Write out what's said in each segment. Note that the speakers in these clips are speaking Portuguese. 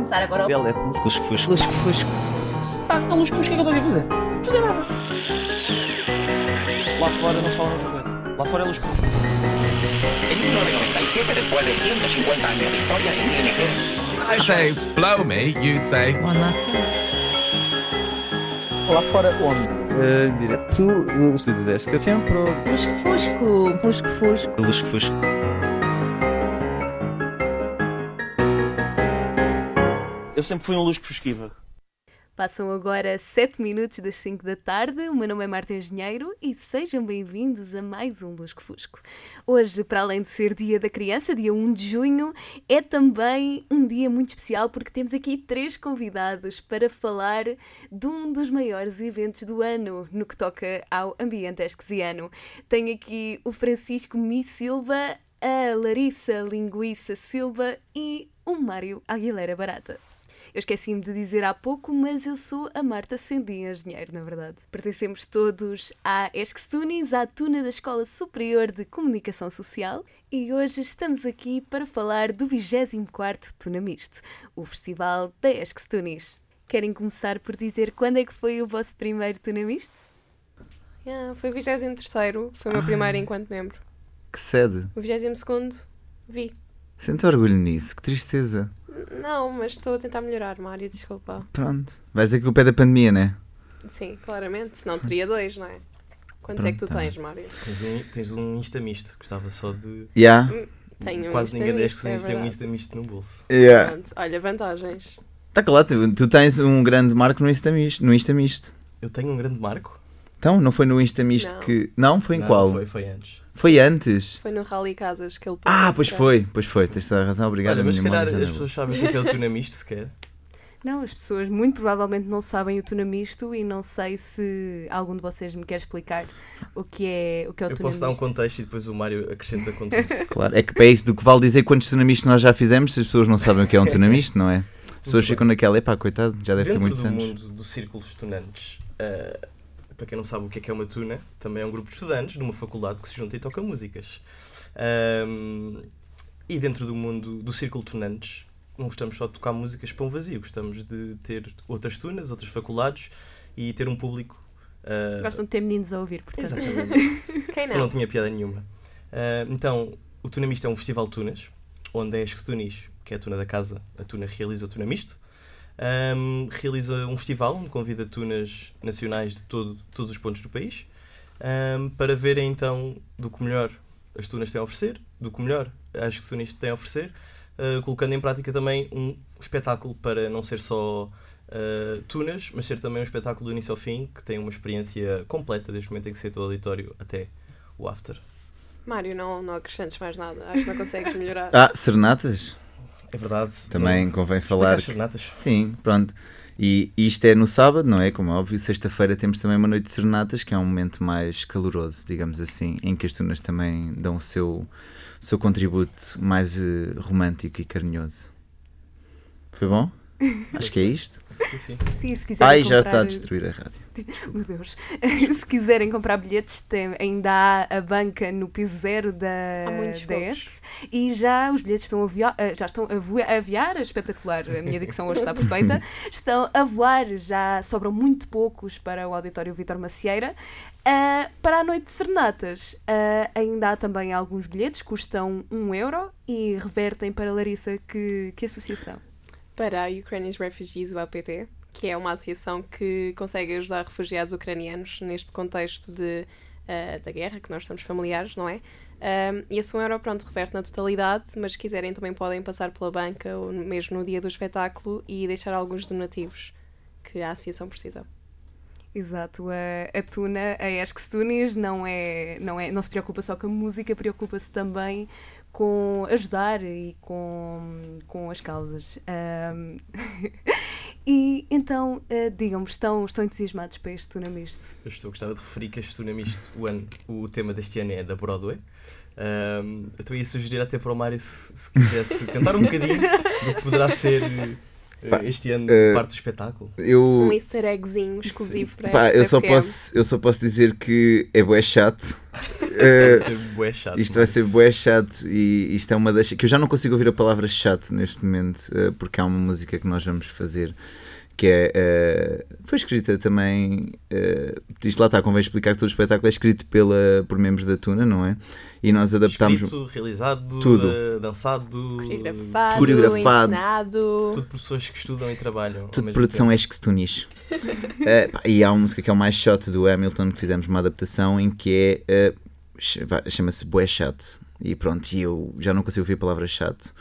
começar agora. Ele é fusco. Lusco Fusco. Lusco Fusco. Ah, a luz fusca, o que é que eu estou a fazer? Não fazer nada. Lá fora não falam outra coisa. Lá fora é luz fusca. En 1997, después de 150 años de historia en el ejército, I say, blow me, you'd say, One last kill. Lá fora onde? Uh, direto do estúdio deste FM para o Lusco Fusco. Lusco Fusco. Lusco Fusco. Eu sempre fui um luz fusquiva. Passam agora 7 minutos das 5 da tarde. O meu nome é Marta Engenheiro e sejam bem-vindos a mais um Lusco Fusco. Hoje, para além de ser Dia da Criança, dia 1 de junho, é também um dia muito especial porque temos aqui três convidados para falar de um dos maiores eventos do ano no que toca ao ambiente esquesiano. Tenho aqui o Francisco Mi Silva, a Larissa Linguiça Silva e o Mário Aguilera Barata. Eu esqueci-me de dizer há pouco, mas eu sou a Marta Sendi Engenheiro, na verdade. Pertencemos todos à ESCSTUNIS, à Tuna da Escola Superior de Comunicação Social, e hoje estamos aqui para falar do 24º Tuna Misto, o festival da ESCSTUNIS. Querem começar por dizer quando é que foi o vosso primeiro Tuna Misto? Yeah, foi o 23 foi o meu primeiro enquanto membro. Que sede. O 22 vi. Sinto orgulho nisso, que tristeza. Não, mas estou a tentar melhorar, Mário, desculpa. Pronto. Vais dizer que o pé da pandemia, né? Sim, claramente, senão teria dois, não é? Quantos é que tu Pronto, tá tens, Mário? Tens um, tens um Insta misto, gostava só de. Yeah. Tenho um Quase ninguém Insta deste misto, é tem um. Insta misto no bolso. Yeah. Pronto, olha, vantagens. Tá claro, tu, tu tens um grande marco no Insta misto. No Insta misto. Eu tenho um grande marco. Então, não foi no Insta misto Não. que. Não, foi em Não, qual? Foi, foi antes. Foi antes. Foi no Rally Casas que ele Ah, pois foi, pois foi, tens toda a razão, obrigado. Olha, a mas se calhar as não pessoas sabem o que é que é o tuna misto sequer. Não, as pessoas muito provavelmente não sabem o tuna misto e não sei se algum de vocês me quer explicar o que é o, que é o Eu tuna posso dar um contexto e depois o Mário acrescenta conteúdo. Claro, é que é isso do que vale dizer quantos tunamistas nós já fizemos, se as pessoas não sabem o que é um tunamisto, não é? As pessoas ficam naquela, epá, coitado, já deve ter Dentro muitos do anos. mundo dos círculos estudantes, eh, para quem não sabe o que é que é uma tuna, também é um grupo de estudantes de uma faculdade que se junta e toca músicas. Ahm, e dentro do mundo do círculo de tunantes, não gostamos só de tocar músicas para um vazio, gostamos de ter outras tunas, outras faculdades e ter um público. ah, Gostam de ter meninos a ouvir, portanto. Exatamente isso. Quem não não? tinha piada nenhuma. Ah, então, o Tunamista é um festival de tunas, onde a Esquetunis, que é a tuna da casa, a tuna realiza o Tunamisto. Ahm, realiza um festival onde convida tunas nacionais de todo, todos os pontos do país ahm, para verem então do que melhor as tunas têm a oferecer, do que melhor as Esquetunis têm a oferecer, ah, colocando em prática também um espetáculo para não ser só ah, tunas, mas ser também um espetáculo do início ao fim que tem uma experiência completa desde o momento em que se entra o auditório até o after. Mário, não, não acrescentes mais nada. Acho que não consegues melhorar. Ah, serenatas? É verdade. Também Não- convém falar. as serenatas. Sim, pronto. E isto é no sábado, não é? Como é óbvio, sexta-feira temos também uma noite de serenatas, que é um momento mais caloroso, digamos assim, em que as tunas também dão o seu, seu contributo mais eh, romântico e carinhoso. Foi bom? Acho que é isto. Sim, sim. Sim, se quiserem Ai, já comprar... está a destruir a rádio. Meu Deus. se quiserem comprar bilhetes, tem- ainda há a banca no piso zero da, da e já os bilhetes estão a, voar, eh, já estão a, voa- a aviar, é espetacular, a minha dicção hoje está perfeita, estão a voar, já sobram muito poucos para o Auditório Vitor Macieira. Ah, para a noite de serenatas, ah, ainda há também alguns bilhetes, custam 1 euro e revertem para Larissa que, que associação? Para a Ukrainian Refugees, o APT, que é uma associação que consegue ajudar refugiados ucranianos neste contexto de, eh, da guerra, que nós somos familiares, não é? Um, e esse 1 euro, pronto, reverte na totalidade, mas se quiserem também podem passar pela banca ou mesmo no dia do espetáculo e deixar alguns donativos que a associação precisa. Exato, a, a Tuna, a Esques Tunis, não, é, não, é, não se preocupa só com a música, preocupa-se também com ajudar e com, com as causas. Ahm, e então, eh, digam-me, estão, estão entusiasmados para este Tuna Misto? Eu estou gostava de referir que este Tunamisto, o, ano, o tema deste ano é da Broadway. Ahm, eu ia sugerir até para o Mário se, se quisesse cantar um bocadinho do que poderá ser eh, este ano eh, parte do espetáculo? Eu, Um easter eggzinho exclusivo para pá, esta eu, só FM. posso, eu só posso dizer que é bué chato. Vai ser bué chato. isto vai ser bué chato e isto é uma das... que eu já não consigo ouvir a palavra chato neste momento eh, porque há uma música que nós vamos fazer que é... eh, foi escrita também... Uh, isto lá está, convém explicar que todo o espetáculo é escrito pela, por membros da Tuna, não é? E nós adaptámos... Escrito, realizado, Tudo. eh, dançado, Coreografado, Coreografado. ensinado. tudo por pessoas que estudam e trabalham. Tudo produção ex-Tunis. Pá, e há uma música que é o mais shot do Hamilton, que fizemos uma adaptação em que é. chama-se Bué Chato. E pronto, e eu já não consigo ouvir a palavra chato.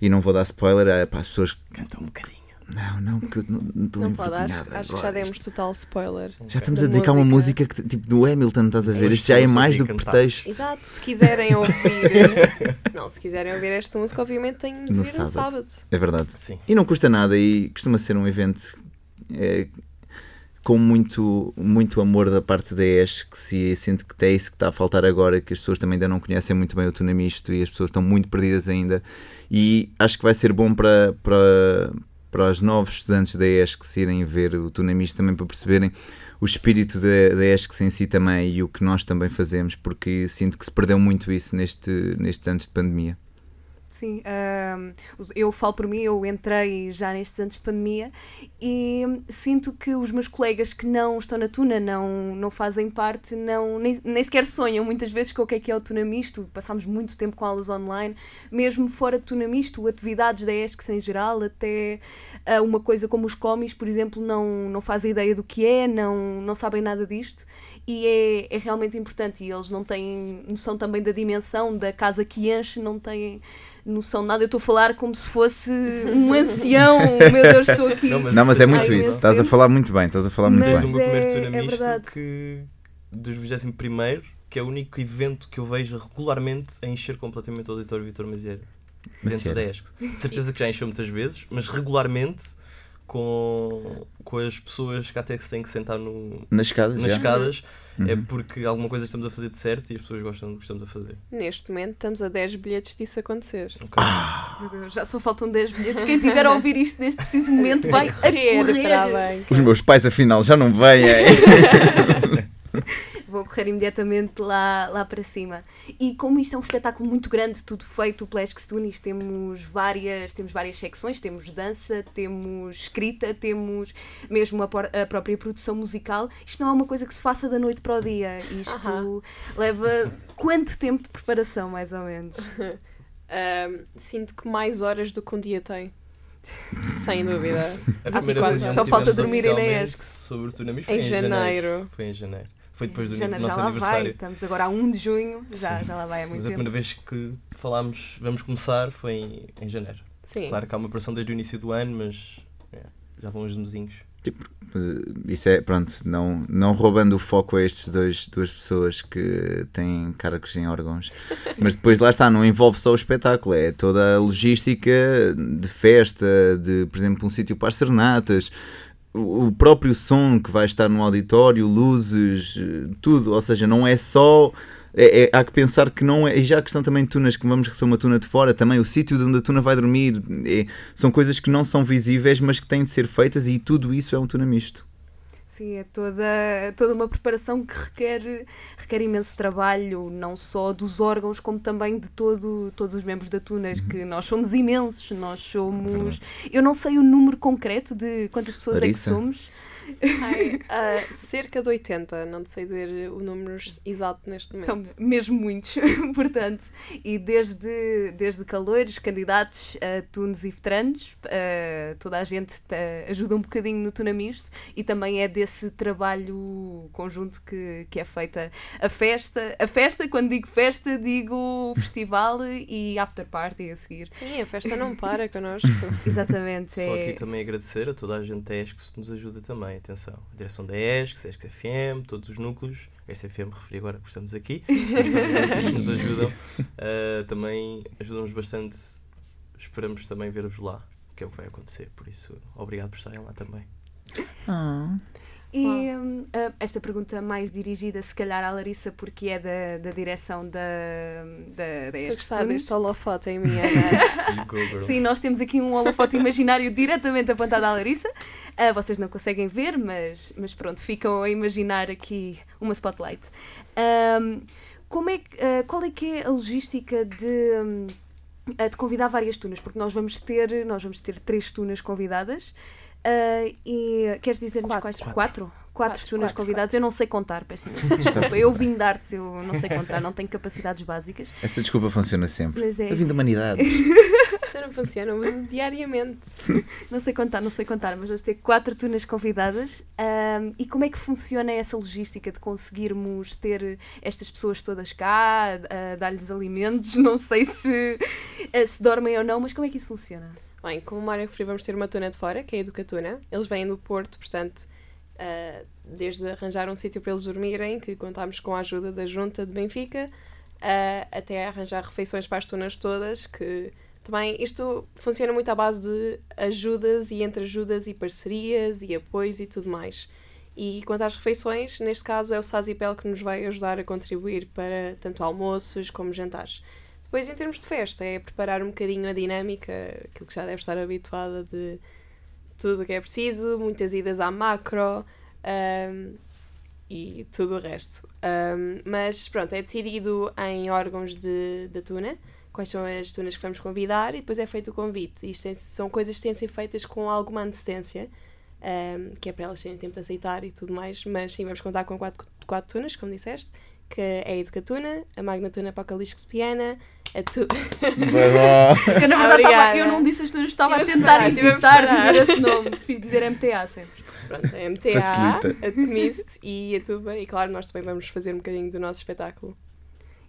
E não vou dar spoiler eh, para as pessoas. Canta um bocadinho. Não, não, porque eu não não estou Não pode, acho, acho que já demos total spoiler. Já estamos da a dizer que há uma música. que, tipo do Hamilton, estás a ver? Sim, Isto já é mais do que pretexto. Exato, se quiserem ouvir. não, se quiserem ouvir esta música, obviamente têm de No vir no sábado. sábado. É verdade. Sim. E não custa nada e costuma ser um evento eh, com muito, muito amor da parte da ES, que se sinto que é isso que está a faltar agora, que as pessoas também ainda não conhecem muito bem o Tunamisto e as pessoas estão muito perdidas ainda. E acho que vai ser bom para, para, para os novos estudantes da ES que se irem ver o Tunamisto também para perceberem o espírito da, da ESC em si também e o que nós também fazemos, porque sinto que se perdeu muito isso neste, nestes anos de pandemia. Sim, eu falo por mim, eu entrei já nestes anos de pandemia e sinto que os meus colegas que não estão na Tuna, não, não fazem parte, não, nem, nem sequer sonham muitas vezes com o que é que é o Tuna Misto. Passámos muito tempo com aulas online, mesmo fora de Tuna Misto, atividades da ESCS em geral, até ah, uma coisa como os comis, por exemplo, não, não fazem ideia do que é, não, não sabem nada disto e é, é realmente importante. E eles não têm noção também da dimensão da casa que enche, não têm noção de nada. Eu estou a falar como se fosse um ancião. Meu Deus, estou aqui. Não, mas- Não, mas é muito isso. Estás a falar muito bem, estás a falar muito Mas bem. o meu primeiro é- é verdade. que dos 21 que é o único evento que eu vejo regularmente a encher completamente o auditório Vitor Mazieira. Dentro da ESC. De certeza que já encheu muitas vezes, mas regularmente com, com as pessoas que até se têm que sentar no, Nas escadas, nas já. escadas, é Uhum. porque alguma coisa estamos a fazer de certo e as pessoas gostam do que estamos a fazer. Neste momento estamos a 10 bilhetes disso acontecer. Ok? Meu Deus, já só faltam 10 bilhetes. Quem tiver a ouvir isto neste preciso momento vai a Correr correr. para a banca. Os meus pais, afinal, já não vêm. Vou correr imediatamente lá, lá para cima. E como isto é um espetáculo muito grande, tudo feito pela Esques Tunis, temos várias, temos várias secções, temos dança, temos escrita, temos mesmo a, por- a própria produção musical. Isto não é uma coisa que se faça da noite para o dia. Isto Aham. leva quanto tempo de preparação, mais ou menos? Ahm, sinto que mais horas do que um dia tem. Sem dúvida. A Há primeira pessoas vez só falta tivemos dormirem na oficialmente ESC. Sobre o Tuna Misto foi Em janeiro. Foi em janeiro. Foi depois do Janeiro nosso já lá aniversário. vai, estamos agora a 1 de junho, já, já lá vai há muito Mas a tempo. primeira vez que falámos, vamos começar, foi em, em janeiro. Sim. Claro que há uma operação desde o início do ano, mas é, já vão os mesinhos. Tipo, isso é, pronto, não, não roubando o foco a estes dois duas pessoas que têm cargos em órgãos, mas depois lá está, não envolve só o espetáculo, é toda a logística de festa, de, por exemplo, um sítio para as serenatas, o próprio som que vai estar no auditório, luzes, eh, tudo, ou seja, não é só. é- é- há que pensar que não é. E já a questão também de tunas, que vamos receber uma tuna de fora, também o sítio de onde a tuna vai dormir, é- são coisas que não são visíveis, mas que têm de ser feitas, e tudo isso é um tuna misto. Sim, é toda, toda uma preparação que requer, requer imenso trabalho, não só dos órgãos, como também de todo, todos os membros da Tunas, que nós somos imensos, nós somos. Eu não sei o número concreto de quantas pessoas Larissa? é que somos. Ai, ah, cerca de 80, não sei dizer o número exato neste momento. São mesmo muitos, portanto, e desde, desde calores, candidatos a tunes e veteranos, eh, toda a gente ajuda um bocadinho no Tunamisto e também é desse trabalho conjunto que, que é feita a festa. A festa, quando digo festa, digo festival e after party a seguir. Sim, a festa não para connosco. Exatamente. Só é- aqui também agradecer a toda a gente da ESC que nos ajuda também, atenção. A direção da ESC, ESC FM, todos os núcleos, SFM referi agora porque estamos aqui, que nos ajudam, ah, também ajudam-nos bastante. Esperamos também ver-vos lá, que é o que vai acontecer, por isso obrigado por estarem lá também. E hum, esta pergunta mais dirigida, se calhar, à Larissa, porque é da, da direção da, da, da Estou a gostar deste holofote em minha cara. Sim, nós temos aqui um holofote imaginário diretamente apontado à Larissa. Ah, vocês não conseguem ver, mas, mas pronto, ficam a imaginar aqui uma spotlight. Ahm, como é, ah, qual é que é a logística de, ah, de convidar várias tunas? Porque nós vamos ter, nós vamos ter três tunas convidadas. Ah, e queres dizer-nos Quatro. quais? Quatro. Quatro? Quatro, Quatro, tunas quatro, convidadas. Eu não sei contar, peço imensa desculpa. Eu vim de artes, eu não sei contar, não tenho capacidades básicas. Essa desculpa funciona sempre. Mas é- Eu vim da humanidade. Isto não funciona, mas diariamente. Não sei contar, não sei contar, mas vamos ter quatro tunas convidadas. Ahm, e como é que funciona essa logística de conseguirmos ter estas pessoas todas cá, a dar-lhes alimentos? Não sei se, eh, se dormem ou não, mas como é que isso funciona? Bem, como Mário referiu, vamos ter uma tuna de fora, que é a Educatuna. Eles vêm do Porto, portanto, ah, desde arranjar um sítio para eles dormirem, que contámos com a ajuda da Junta de Benfica, ah, até arranjar refeições para as tunas todas, que também isto funciona muito à base de ajudas e entre ajudas e parcerias e apoios e tudo mais. E quanto às refeições, neste caso é o Sazipel que nos vai ajudar a contribuir para tanto almoços como jantares. Depois, em termos de festa, é preparar um bocadinho a dinâmica, aquilo que já deve estar habituada de tudo o que é preciso, muitas idas à macro ahm, e tudo o resto. Ahm, mas pronto, é decidido em órgãos de, da tuna, quais são as tunas que vamos convidar e depois é feito o convite. Isto tem- são coisas que têm de ser feitas com alguma antecedência, ahm, que é para elas terem tempo de aceitar e tudo mais, mas sim, vamos contar com quatro, quatro tunas, como disseste, que é a Educatuna, a Magnatuna Apocalipse Piana, a tu... Eu, na verdade, Obrigada. eu não disse as tunas, estava a tentar evitar dizer esse nome. Prefiro dizer MTA sempre. Pronto, a MTA, Facilita. a Tomist e a Tuba. E claro, nós também vamos fazer um bocadinho do nosso espetáculo.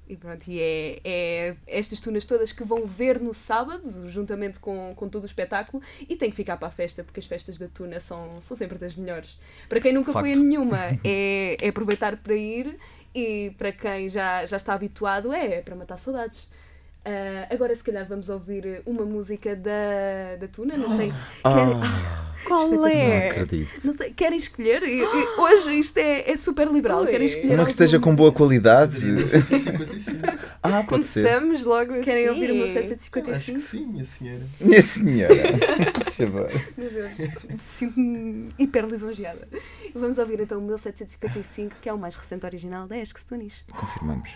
E pronto, e é, é estas tunas todas que vão ver no sábado, juntamente com, com todo o espetáculo, e tem que ficar para a festa, porque as festas da tuna são, são sempre das melhores. Para quem nunca foi a Facto. nenhuma, é, é aproveitar para ir, e para quem já, já está habituado, é, para matar saudades. Ah, agora, se calhar, vamos ouvir uma música da, da tuna, não sei. Querem, Qual Não é? acredito. não sei, querem escolher? Hoje isto é, é super liberal. Qual é? Querem escolher Uma que esteja com boa qualidade. 755. Ah, pode ser. Começamos logo assim. Querem ouvir o meu Acho que 755? sim, minha senhora. Minha senhora. Deixa eu ver. Meu Deus, sinto-me hiper lisonjeada. Vamos ouvir então o 1755, que é o mais recente original da Esques Tunis. Confirmamos.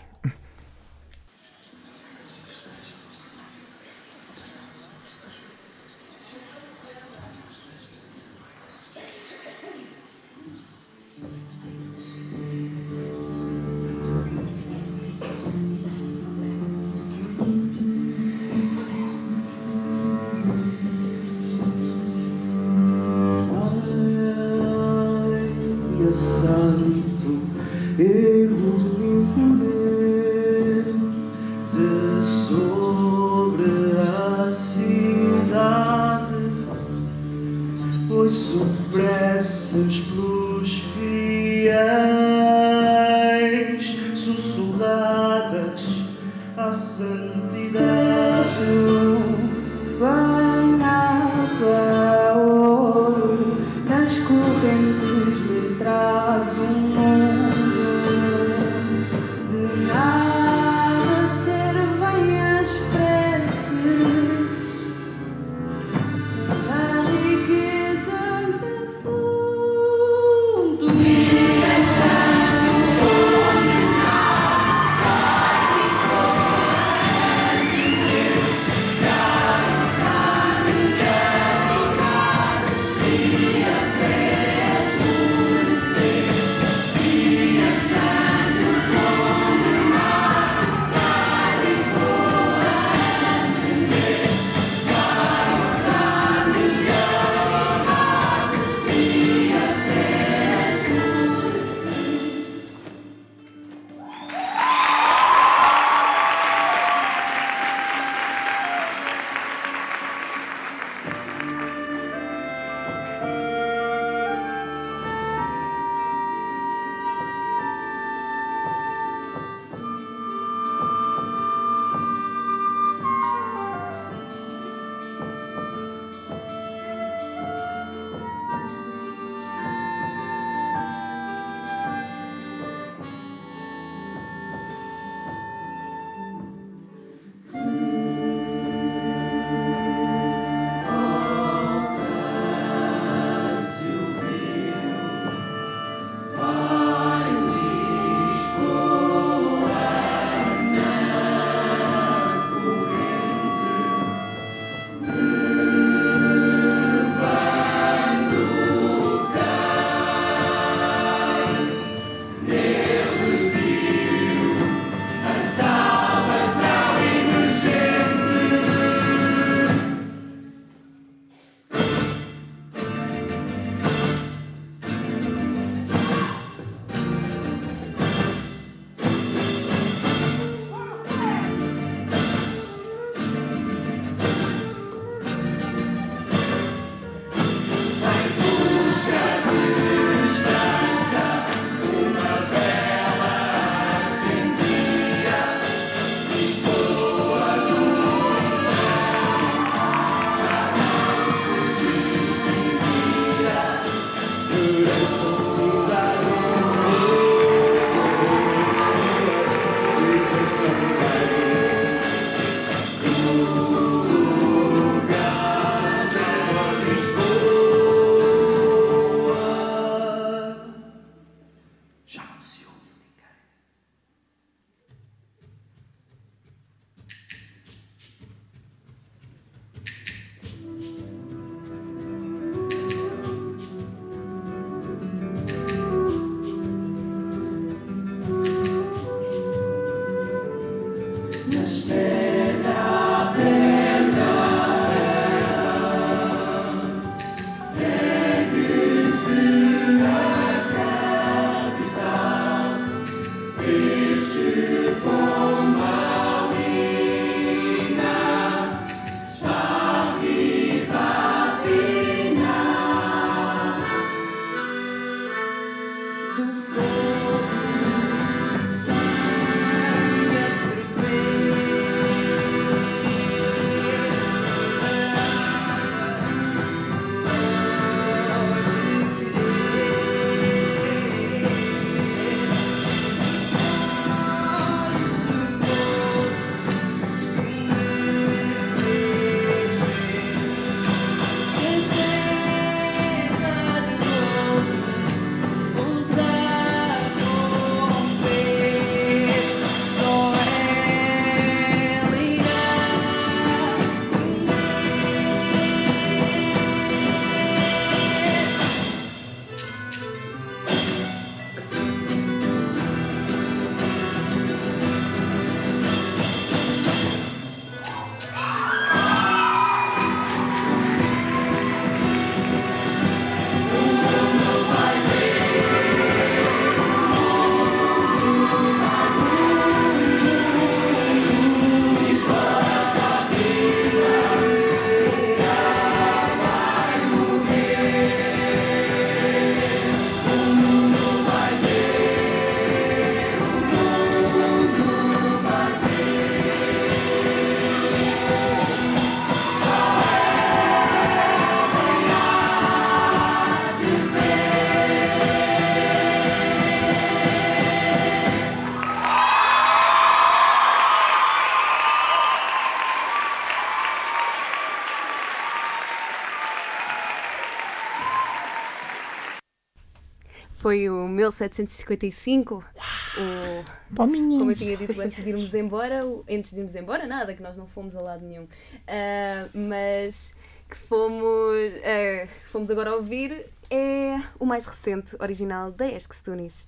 Foi o 1755. O, como eu tinha dito antes de irmos embora, o- antes de irmos embora, nada, que nós não fomos a lado nenhum. Ah, mas que fomos, ah, fomos agora ouvir é o mais recente, original da Esques Tunis.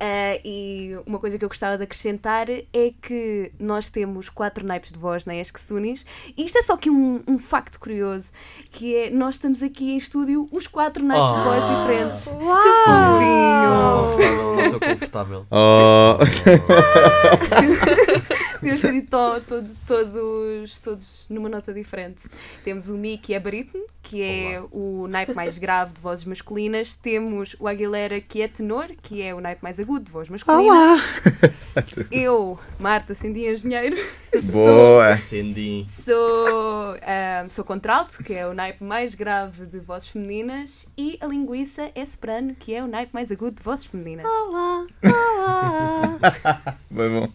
Ah, e uma coisa que eu gostava de acrescentar é que nós temos quatro naipes de voz na Esques Tunis. E isto é só que um, um facto curioso, que é nós estamos aqui em estúdio os quatro naipes de voz Ah. diferentes. Uau! Que fofinho! Estou confortável. Oh. Devíamos ter dito to- todo- todos, todos numa nota diferente. Temos o Mi, que é barítono, que é o naipe mais grave de vozes masculinas. Temos o Aguilera, que é tenor, que é o naipe mais agudo de voz masculina. Eu, Marta Cendi Engenheiro, Boa! Acendi. sou, ahm, sou contralto, que é o naipe mais grave de vozes femininas. E a linguiça é soprano, que é o naipe mais agudo de vozes femininas. Olá! Olá! Bem bom.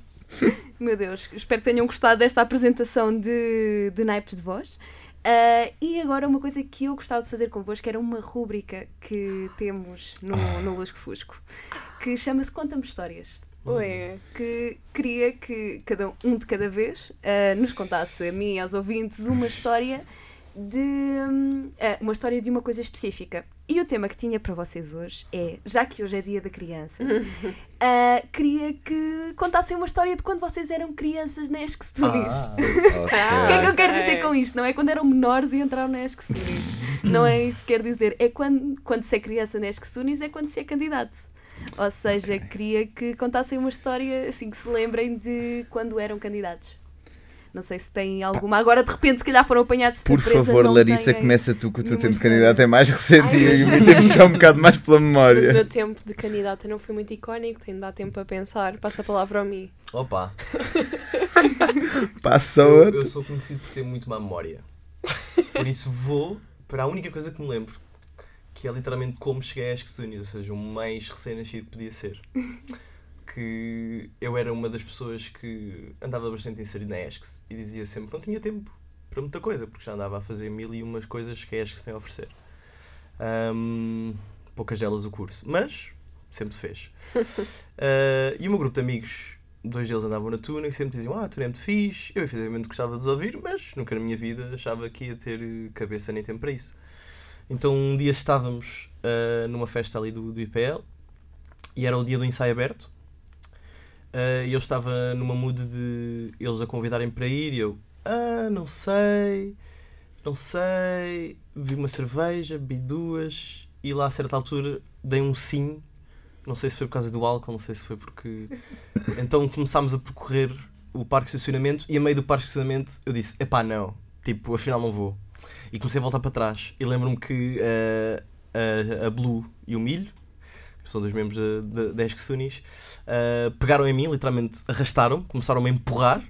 Meu Deus, espero que tenham gostado desta apresentação de, de naipes de voz. Ah, e agora uma coisa que eu gostava de fazer convosco era uma rúbrica que temos no, no Lusco Fusco, que chama-se Conta-me Histórias. Ué, Que queria que cada um de cada vez ah, nos contasse a mim e aos ouvintes uma história de ah, uma história de uma coisa específica. E o tema que tinha para vocês hoje é, já que hoje é dia da criança, ah, queria que contassem uma história de quando vocês eram crianças na Tunis. Ah, O que é que eu quero dizer com isto? Não é quando eram menores e entraram na Tunis. Não é isso que quer dizer. É quando, quando se é criança na Tunis, é quando se é candidato. Ou seja, queria que contassem uma história assim que se lembrem de quando eram candidatos. Não sei se têm alguma. Agora de repente, se calhar foram apanhados de Por surpresa. favor, não Larissa, têm- começa tu que o teu tempo de candidato é mais recente Ai, e mas- temos já um bocado mais pela Mas o memória. meu tempo de candidata não foi muito icónico, tenho de dar tempo a pensar. Passa a palavra ao mim. Opa, Passa eu, eu sou conhecido por ter muito má memória. Por isso vou para a única coisa que me lembro, que é literalmente como cheguei a Esqueçunis, ou seja, o mais recém-nascido que podia ser. Que eu era uma das pessoas que andava bastante inserido na ESCS e dizia sempre que não tinha tempo para muita coisa, porque já andava a fazer mil e umas coisas que a ESCS tem a oferecer. Ahm, poucas delas o curso, mas sempre se fez. Ah, e o meu grupo de amigos, dois deles andavam na Tuna e sempre diziam: Ah, a Tuna é muito fixe. Eu efetivamente gostava de os ouvir, mas nunca na minha vida achava que ia ter cabeça nem tempo para isso. Então um dia estávamos ah, numa festa ali do, do IPL e era o dia do ensaio aberto. Ah, e eu estava numa mood de eles a convidarem para ir e eu, ah, não sei, não sei. Vi uma cerveja, bebi duas e lá a certa altura dei um sim. Não sei se foi por causa do álcool, não sei se foi porque. Então começámos a percorrer o parque de estacionamento e a meio do parque de estacionamento eu disse: epá, não, tipo, afinal não vou. E comecei a voltar para trás. E lembro-me que eh, a, a Blue e o Milho, são dois membros da, da, da Esqueçunis, eh, pegaram em mim, literalmente arrastaram, começaram-me a empurrar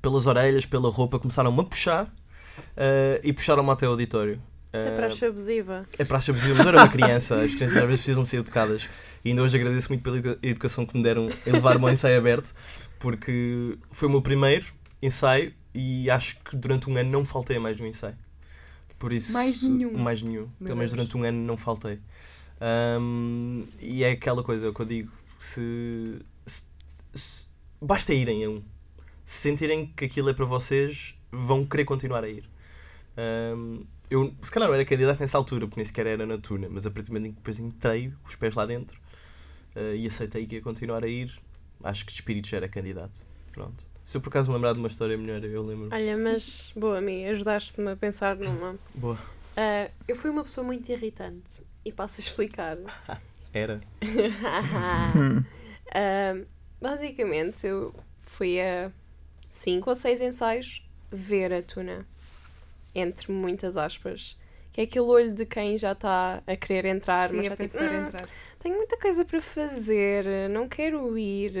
pelas orelhas, pela roupa, começaram-me a puxar eh, e puxaram-me até o auditório. Isso é Eh, praxe abusiva. é praxe abusiva, mas eu era uma criança, as crianças às vezes precisam ser educadas. E ainda hoje agradeço muito pela edu- educação que me deram em levar-me ao ensaio aberto, porque foi o meu primeiro ensaio e acho que durante um ano não faltei a mais de um ensaio. Por isso, Mais nenhum. Mais nenhum. Pelo menos durante um ano não faltei. Ahm, e é aquela coisa que eu digo: se, se- se- basta irem a um. Se sentirem que aquilo é para vocês, vão querer continuar a ir. Ahm, eu, se calhar não era candidato nessa altura, porque nem sequer era na Tuna, mas a partir do momento em que depois entrei, com os pés lá dentro, ah, e aceitei que ia continuar a ir, acho que de espírito já era candidato. Pronto. Se eu por acaso me lembrar de uma história melhor, eu lembro. Olha, mas boa, Mi, ajudaste-me a pensar numa. Boa. Ah, eu fui uma pessoa muito irritante e passo a explicar. Era. Ah, basicamente, eu fui a cinco ou seis ensaios ver a tuna, entre muitas aspas. Que é aquele olho de quem já está a querer entrar, Sim, mas a já tipo, pensar em "Hum, entrar. tenho muita coisa para fazer, não quero ir.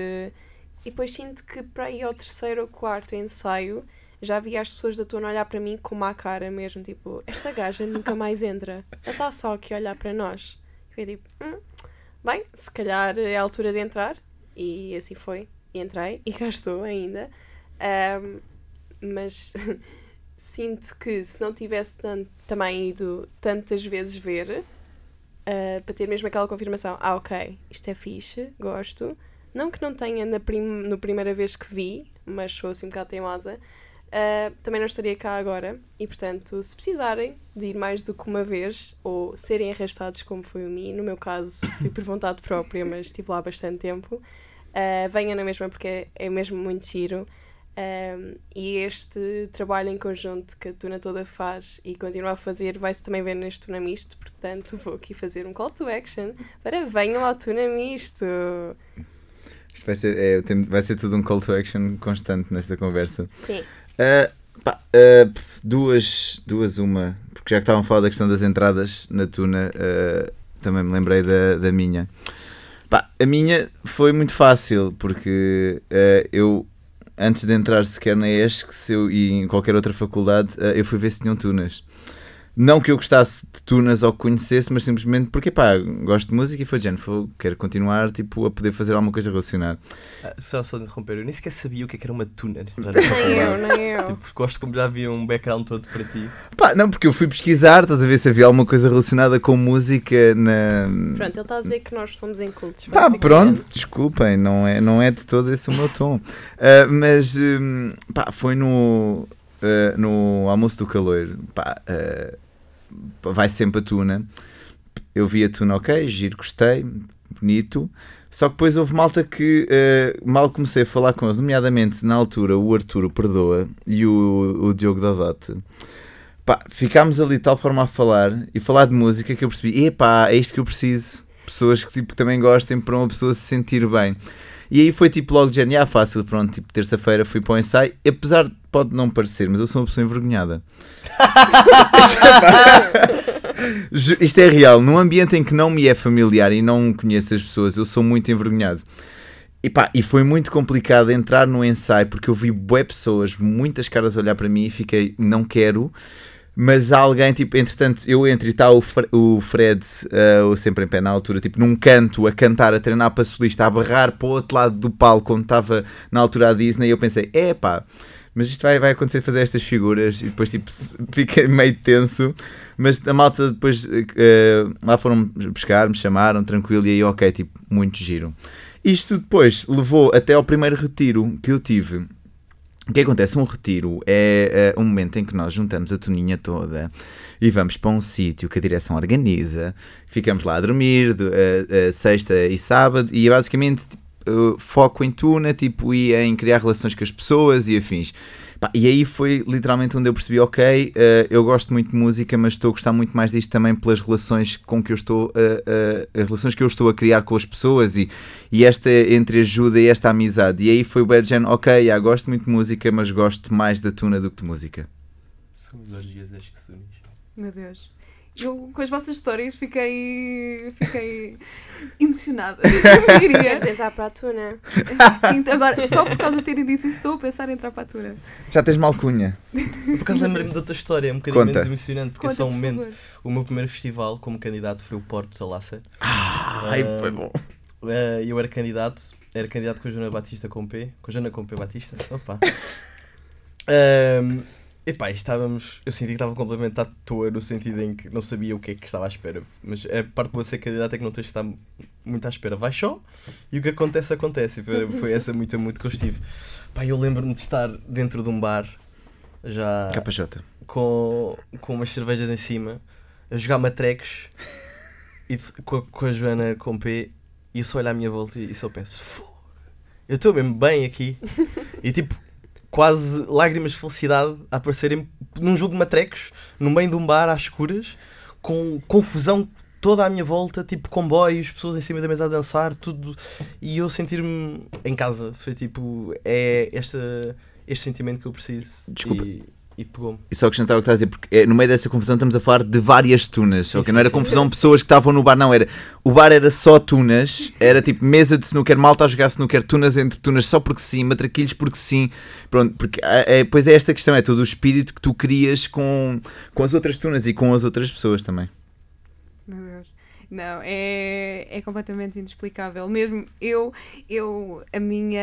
E depois sinto que para ir ao terceiro ou quarto ensaio já vi as pessoas da tuna olhar para mim com uma cara mesmo, tipo, esta gaja nunca mais entra. Ela está só aqui a olhar para nós. Eu tipo, hum, bem, se calhar é a altura de entrar. E assim foi. E entrei e cá estou ainda. Ahm, mas sinto que se não tivesse tan- também ido tantas vezes ver, ah, para ter mesmo aquela confirmação. Ah, ok, isto é fixe, gosto. Não que não tenha na prim no primeira vez que vi, mas sou assim um bocado teimosa. Ah, também não estaria cá agora e, portanto, se precisarem de ir mais do que uma vez ou serem arrastados como foi o mim, no meu caso fui por vontade própria, mas estive lá bastante tempo, ah, venham na mesma porque é, é mesmo muito giro. Um, e este trabalho em conjunto que a Tuna toda faz e continua a fazer vai-se também ver neste Tuna Misto, portanto vou aqui fazer um call to action para venham ao Tuna Misto. Isto vai ser, é, vai ser tudo um call to action constante nesta conversa. Sim. Ah, pá, pff, duas, duas, uma, porque já que estavam a falar da questão das entradas na Tuna, ah, também me lembrei da, da minha. Pá, a minha foi muito fácil, porque eu, antes de entrar sequer na ESC eu, e em qualquer outra faculdade, eu fui ver se tinham tunas. Não que eu gostasse de tunas ou que conhecesse, mas simplesmente porque, pá, gosto de música e foi de quero continuar, tipo, a poder fazer alguma coisa relacionada. Ah, Só, só de interromper, eu nem sequer sabia o que é que era uma tuna Nem eu, nem eu. Tipo, gosto como já havia um background todo para ti. Pá, não, porque eu fui pesquisar, estás a ver se havia alguma coisa relacionada com música na. Pronto, ele está a dizer que nós somos incultos. Pá, pronto, desculpem, não é, não é de todo esse o meu tom. Ah, mas, hum, pá, foi no, ah, no almoço do caloiro, pá, ah, vai sempre a tuna. Eu vi a tuna, ok, giro, gostei, bonito. Só que depois houve malta que ah, mal comecei a falar com eles, nomeadamente na altura o Arturo Perdoa e o, o Diogo Dodote. Pá, ficámos ali de tal forma a falar e falar de música que eu percebi, epá, é isto que eu preciso. Pessoas que tipo, também gostem para uma pessoa se sentir bem. E aí foi tipo logo de género, ah, fácil, pronto, tipo terça-feira fui para o ensaio, apesar de pode não parecer, mas eu sou uma pessoa envergonhada. Isto é real, num ambiente em que não me é familiar e não conheço as pessoas, eu sou muito envergonhado. E, pá, e foi muito complicado entrar no ensaio porque eu vi bué pessoas, muitas caras a olhar para mim e fiquei, não quero. Mas há alguém, tipo, entretanto, eu entro e está o, Fre- o Fred, o sempre em pé na altura, tipo, num canto, a cantar, a treinar para solista, a barrar para o outro lado do palco, quando estava na altura a Disney, e eu pensei, é pá, mas isto vai, vai acontecer fazer estas figuras, e depois, tipo, fiquei meio tenso, mas a malta depois, eh, lá foram buscar, me chamaram, tranquilo, e aí, ok, tipo, muito giro. Isto depois levou até ao primeiro retiro que eu tive. O que acontece? Um retiro é eh, um momento em que nós juntamos a toninha toda e vamos para um sítio que a direção organiza, ficamos lá a dormir de, eh, eh, sexta e sábado e é basicamente eh, foco em tuna tipo, e em criar relações com as pessoas e afins. Pá, e aí foi literalmente onde eu percebi, ok, eh, eu gosto muito de música, mas estou a gostar muito mais disto também pelas relações com que eu estou, eh, as relações que eu estou a criar com as pessoas e, e esta entreajuda e esta amizade. E aí foi o bad gen, ok, já, gosto muito de música, mas gosto mais da tuna do que de música. São os orgias acho que unis. Meu Deus. Eu, com as vossas histórias, fiquei. fiquei emocionada. Queres entrar para a tuna? Sinto agora, só por causa de terem dito isso, estou a pensar em entrar para a tura. Já tens malcunha? Por acaso lembrei-me de outra história, é um bocadinho Conta. menos emocionante, porque Conta, é só um por momento. favor. O meu primeiro festival como candidato foi o Porto Salassa. Ai, Ah, foi bom. Eh, eu era candidato, era candidato com a Joana Batista com P, com a Joana com P Batista. Opa. Ahm, epá, estávamos. Eu senti que estava completamente à toa no sentido em que não sabia o que é que estava à espera. Mas a parte de você ser candidato é que não tens de estar muito à espera. Vai só e o que acontece, acontece. E foi, foi essa muito, muito que eu estive. Pá, eu lembro-me de estar dentro de um bar já KJ. com, com umas cervejas em cima, a jogar matrecos e de- com, a, com a Joana com P e eu só olho à minha volta e, e só penso, "Fu, eu estou mesmo bem aqui. e tipo, quase lágrimas de felicidade a aparecerem num jogo de matrecos, no meio de um bar às escuras, com confusão toda à minha volta, tipo comboios, pessoas em cima da mesa a dançar, tudo. E eu sentir-me em casa. Foi tipo, é esta, este sentimento que eu preciso. Desculpa. E, e pegou-me. E só acrescentar o que estás a dizer, porque é, no meio dessa confusão estamos a falar de várias tunas. Sim, ok? sim, não era sim. confusão de pessoas que estavam no bar, não. Era, o bar era só tunas, era tipo mesa de snooker, malta a jogar snooker, tunas entre tunas só porque sim, matraquilhos porque sim. Pronto, porque é, é, pois é esta questão, é todo o espírito que tu crias com, com as outras tunas e com as outras pessoas também. Meu Deus. Não, é, é completamente inexplicável. Mesmo eu, eu, a minha.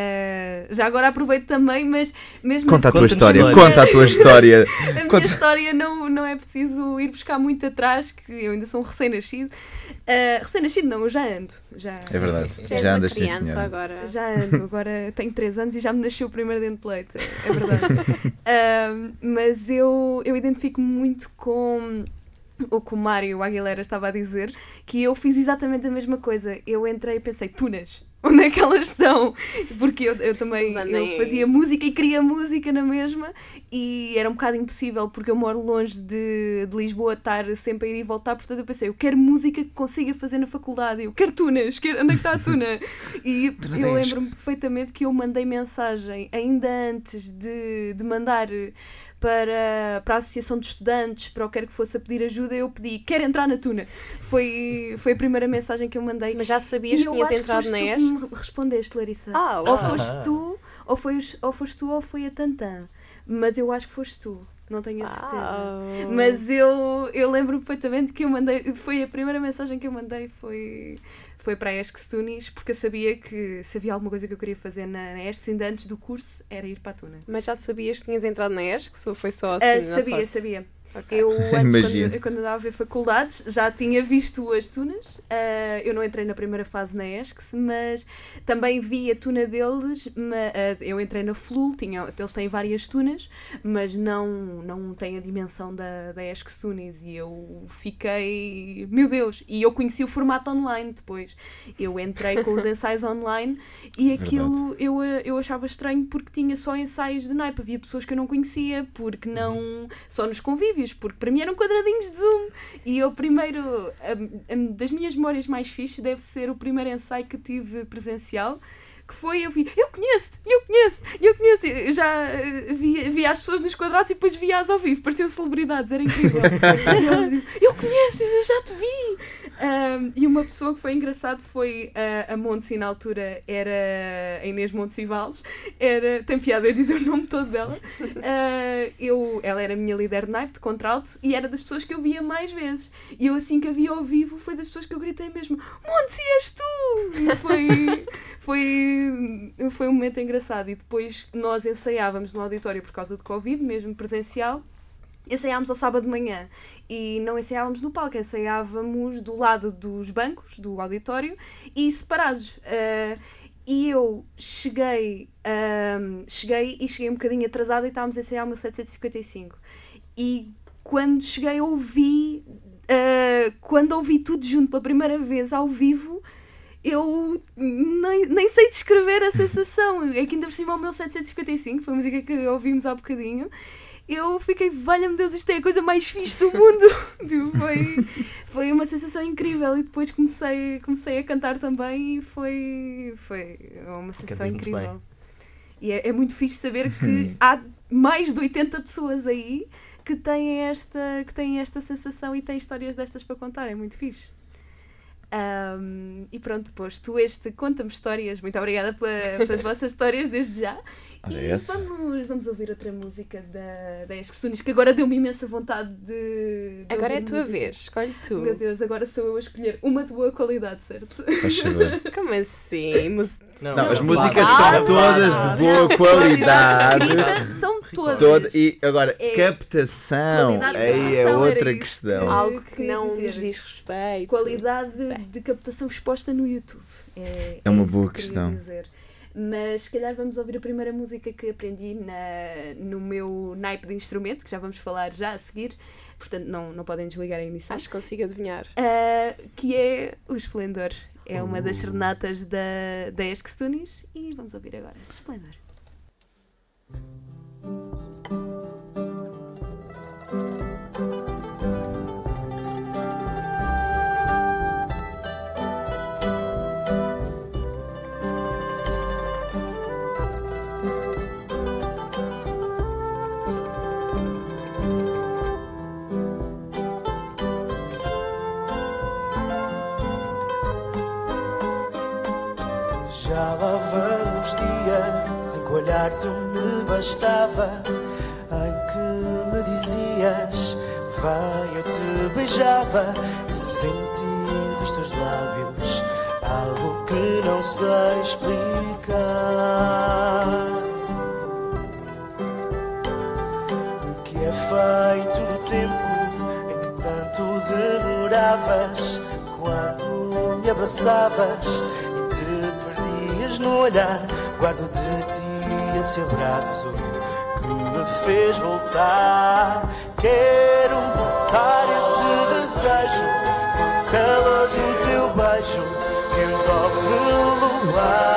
Já agora aproveito também, mas mesmo Conta a assim, tua história, minha- conta a tua história. a minha Conta- história não, não é preciso ir buscar muito atrás, que eu ainda sou um recém-nascido. Ah, recém-nascido não, eu já ando. Já, É verdade, Já já uma andas sim, senhora. agora. Já ando, agora tenho 3 anos e já me nasceu o primeiro dente de leite, é verdade. Ahm, mas eu, eu identifico muito com o que o Mário Aguilera estava a dizer, que eu fiz exatamente a mesma coisa. Eu entrei e pensei, tunas, onde é que elas estão? Porque eu, eu também eu fazia música e queria música na mesma e era um bocado impossível porque eu moro longe de, de Lisboa estar sempre a ir e voltar, portanto eu pensei, eu quero música que consiga fazer na faculdade, eu quero tunas, quero, onde é que está a tuna? E eu lembro-me perfeitamente que eu mandei mensagem ainda antes de, de mandar para, para a Associação de Estudantes, para o que quer que fosse a pedir ajuda, eu pedi, quero entrar na tuna. Foi, foi a primeira mensagem que eu mandei. Mas já sabias E que tinhas entrado foste na tu que me respondeste, Larissa. Ah, ou foste tu, ou, foi, ou foste tu, ou foi a Tantan. Mas eu acho que foste tu, não tenho a certeza. Uau. Mas eu, eu lembro perfeitamente que eu mandei, foi a primeira mensagem que eu mandei foi, foi para a ESC Stunis, porque eu sabia que se havia alguma coisa que eu queria fazer na, na ESC, ainda antes do curso, era ir para a Tuna. Mas já sabias que tinhas entrado na ESC? Ou foi só assim? Ah, na sabia, sorte? sabia. Ok. Eu, antes, quando, quando andava a ver faculdades, já tinha visto as tunas. Ah, eu não entrei na primeira fase na ESCS, mas também vi a tuna deles. ma- ah, eu entrei na FLUL, tinha, eles têm várias tunas, mas não, não têm a dimensão da, da ESCS Tunis. E eu fiquei. Meu Deus! E eu conheci o formato online depois. Eu entrei com os ensaios online e aquilo eu, eu achava estranho porque tinha só ensaios de naipe. Havia pessoas que eu não conhecia, porque não. só nos convívios, porque para mim eram quadradinhos de Zoom. E eu primeiro, a- a- das minhas memórias mais fixes, deve ser o primeiro ensaio que tive presencial. Que foi, eu vi, eu conheço-te, eu conheço, eu conheço. Eu já eh, via, via as pessoas nos quadrados e depois via-as ao vivo, pareciam celebridades, era incrível. E eu, conheço, eu já te vi. Ahm, e uma pessoa que foi engraçado foi a, a Montse, na altura era a Inês Montesivales, era, tem piada a dizer o nome todo dela. Ah, eu, ela era a minha líder de naipe, de contralto, e era das pessoas que eu via mais vezes. E eu, assim que a vi ao vivo, foi das pessoas que eu gritei mesmo: Montse, és tu! E foi, foi, foi um momento engraçado. E depois nós ensaiávamos no auditório por causa do Covid, mesmo presencial. Ensaiámos ao sábado de manhã e não ensaiávamos no palco, ensaiávamos do lado dos bancos do auditório e separados. Ah, e eu cheguei, ahm, cheguei e cheguei um bocadinho atrasada e estávamos a ensaiar o meu 755. E quando cheguei, ouvi, ah, quando ouvi tudo junto pela primeira vez ao vivo, eu nem, nem sei descrever a sensação. É que ainda por cima o meu 755, foi a música que ouvimos há bocadinho. Eu fiquei, valha-me Deus, isto é a coisa mais fixe do mundo. Tipo, foi, foi uma sensação incrível. E depois comecei, comecei a cantar também e foi, foi uma sensação incrível. E é, é muito fixe saber que há mais de 80 pessoas aí que têm esta, que têm esta sensação e têm histórias destas para contar. É muito fixe. Ahm, e pronto, posto este Conta-me Histórias. Muito obrigada pela- pelas vossas histórias desde já. Olha e essa. vamos, vamos ouvir outra música da, da Esque Sunis, que agora deu-me imensa vontade de. de Agora é a tua música. vez, escolhe tu. Meu Deus, agora sou eu a escolher uma de boa qualidade, certo? Como assim? Mus- Não, Não, as músicas são todas de boa Não, qualidade. são todas. Toda, e agora, É- captação. Aí é outra questão. Algo que não dizer. nos diz respeito. Qualidade de captação exposta no YouTube. É, É uma isso boa que questão. dizer. Mas se calhar vamos ouvir a primeira música que aprendi na, no meu naipe de instrumento, que já vamos falar já a seguir, portanto não, não podem desligar a emissão. Acho que consigo adivinhar. Ah, que é o Esplendor. É uma Uh. das serenatas da, da Esque Tunis e vamos ouvir agora. Esplendor. Já lá os dias em que olhar tu me bastava, em que me dizias, vai eu te beijava, esse sentido nos teus lábios algo que não sei explicar. O que é feito do tempo em que tanto demoravas quando me abraçavas olhar? Guardo de ti esse abraço que me fez voltar. Quero voltar esse desejo, o calor do teu beijo que envolve o luar.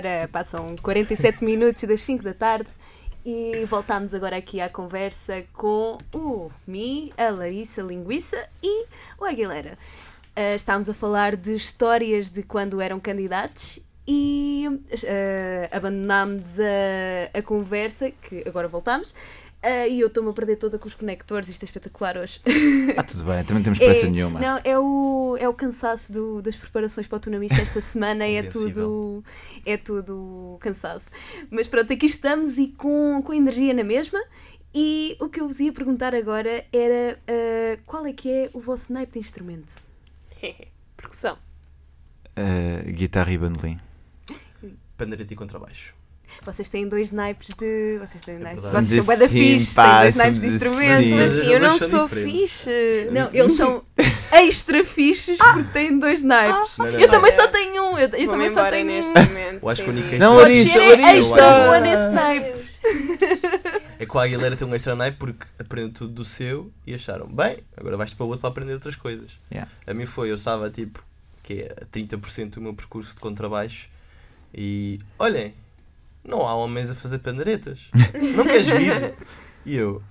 Agora, passam 47 minutos das 5 da tarde e voltamos agora aqui à conversa com o Mi, a Larissa Linguiça e o Aguilera. Ah, estávamos a falar de histórias de quando eram candidatos e ah, abandonámos a, a conversa, que agora voltamos, ah, e eu estou-me a perder toda com os conectores, isto é espetacular hoje. Ah, tudo bem, também temos pressa É, nenhuma. Não, é o, é o cansaço do- das preparações para o Tunamista esta semana, é tudo, é tudo cansaço. Mas pronto, aqui estamos e com, com energia na mesma. E o que eu vos ia perguntar agora era ah, qual é que é o vosso naipe de instrumento? Percussão. Ah, guitarra e bandolim. Pandeireta e contrabaixo. Vocês têm dois naipes de. Vocês têm naipes. verdade. Vocês são Sim, bué da fixe, têm dois naipes de instrumentos. assim. Mas assim, eu não sou diferentes. fixe. Não, eles são extra fixes porque têm dois naipes. Não, não, eu não. também só tenho um. Eu, eu também só tenho neste um. momento. Eu acho que o sim. único Não, Pode Larissa, ser Larissa. extra boa nesse naipe. É que a Aguilera tem um extra naipe porque aprendeu tudo do seu e acharam, bem, agora vais para o outro para aprender outras coisas. Yeah. A mim foi, eu estava tipo, que é 30% do meu percurso de contrabaixo e olhem, não há homens a fazer panderetas. Não queres vir? E eu,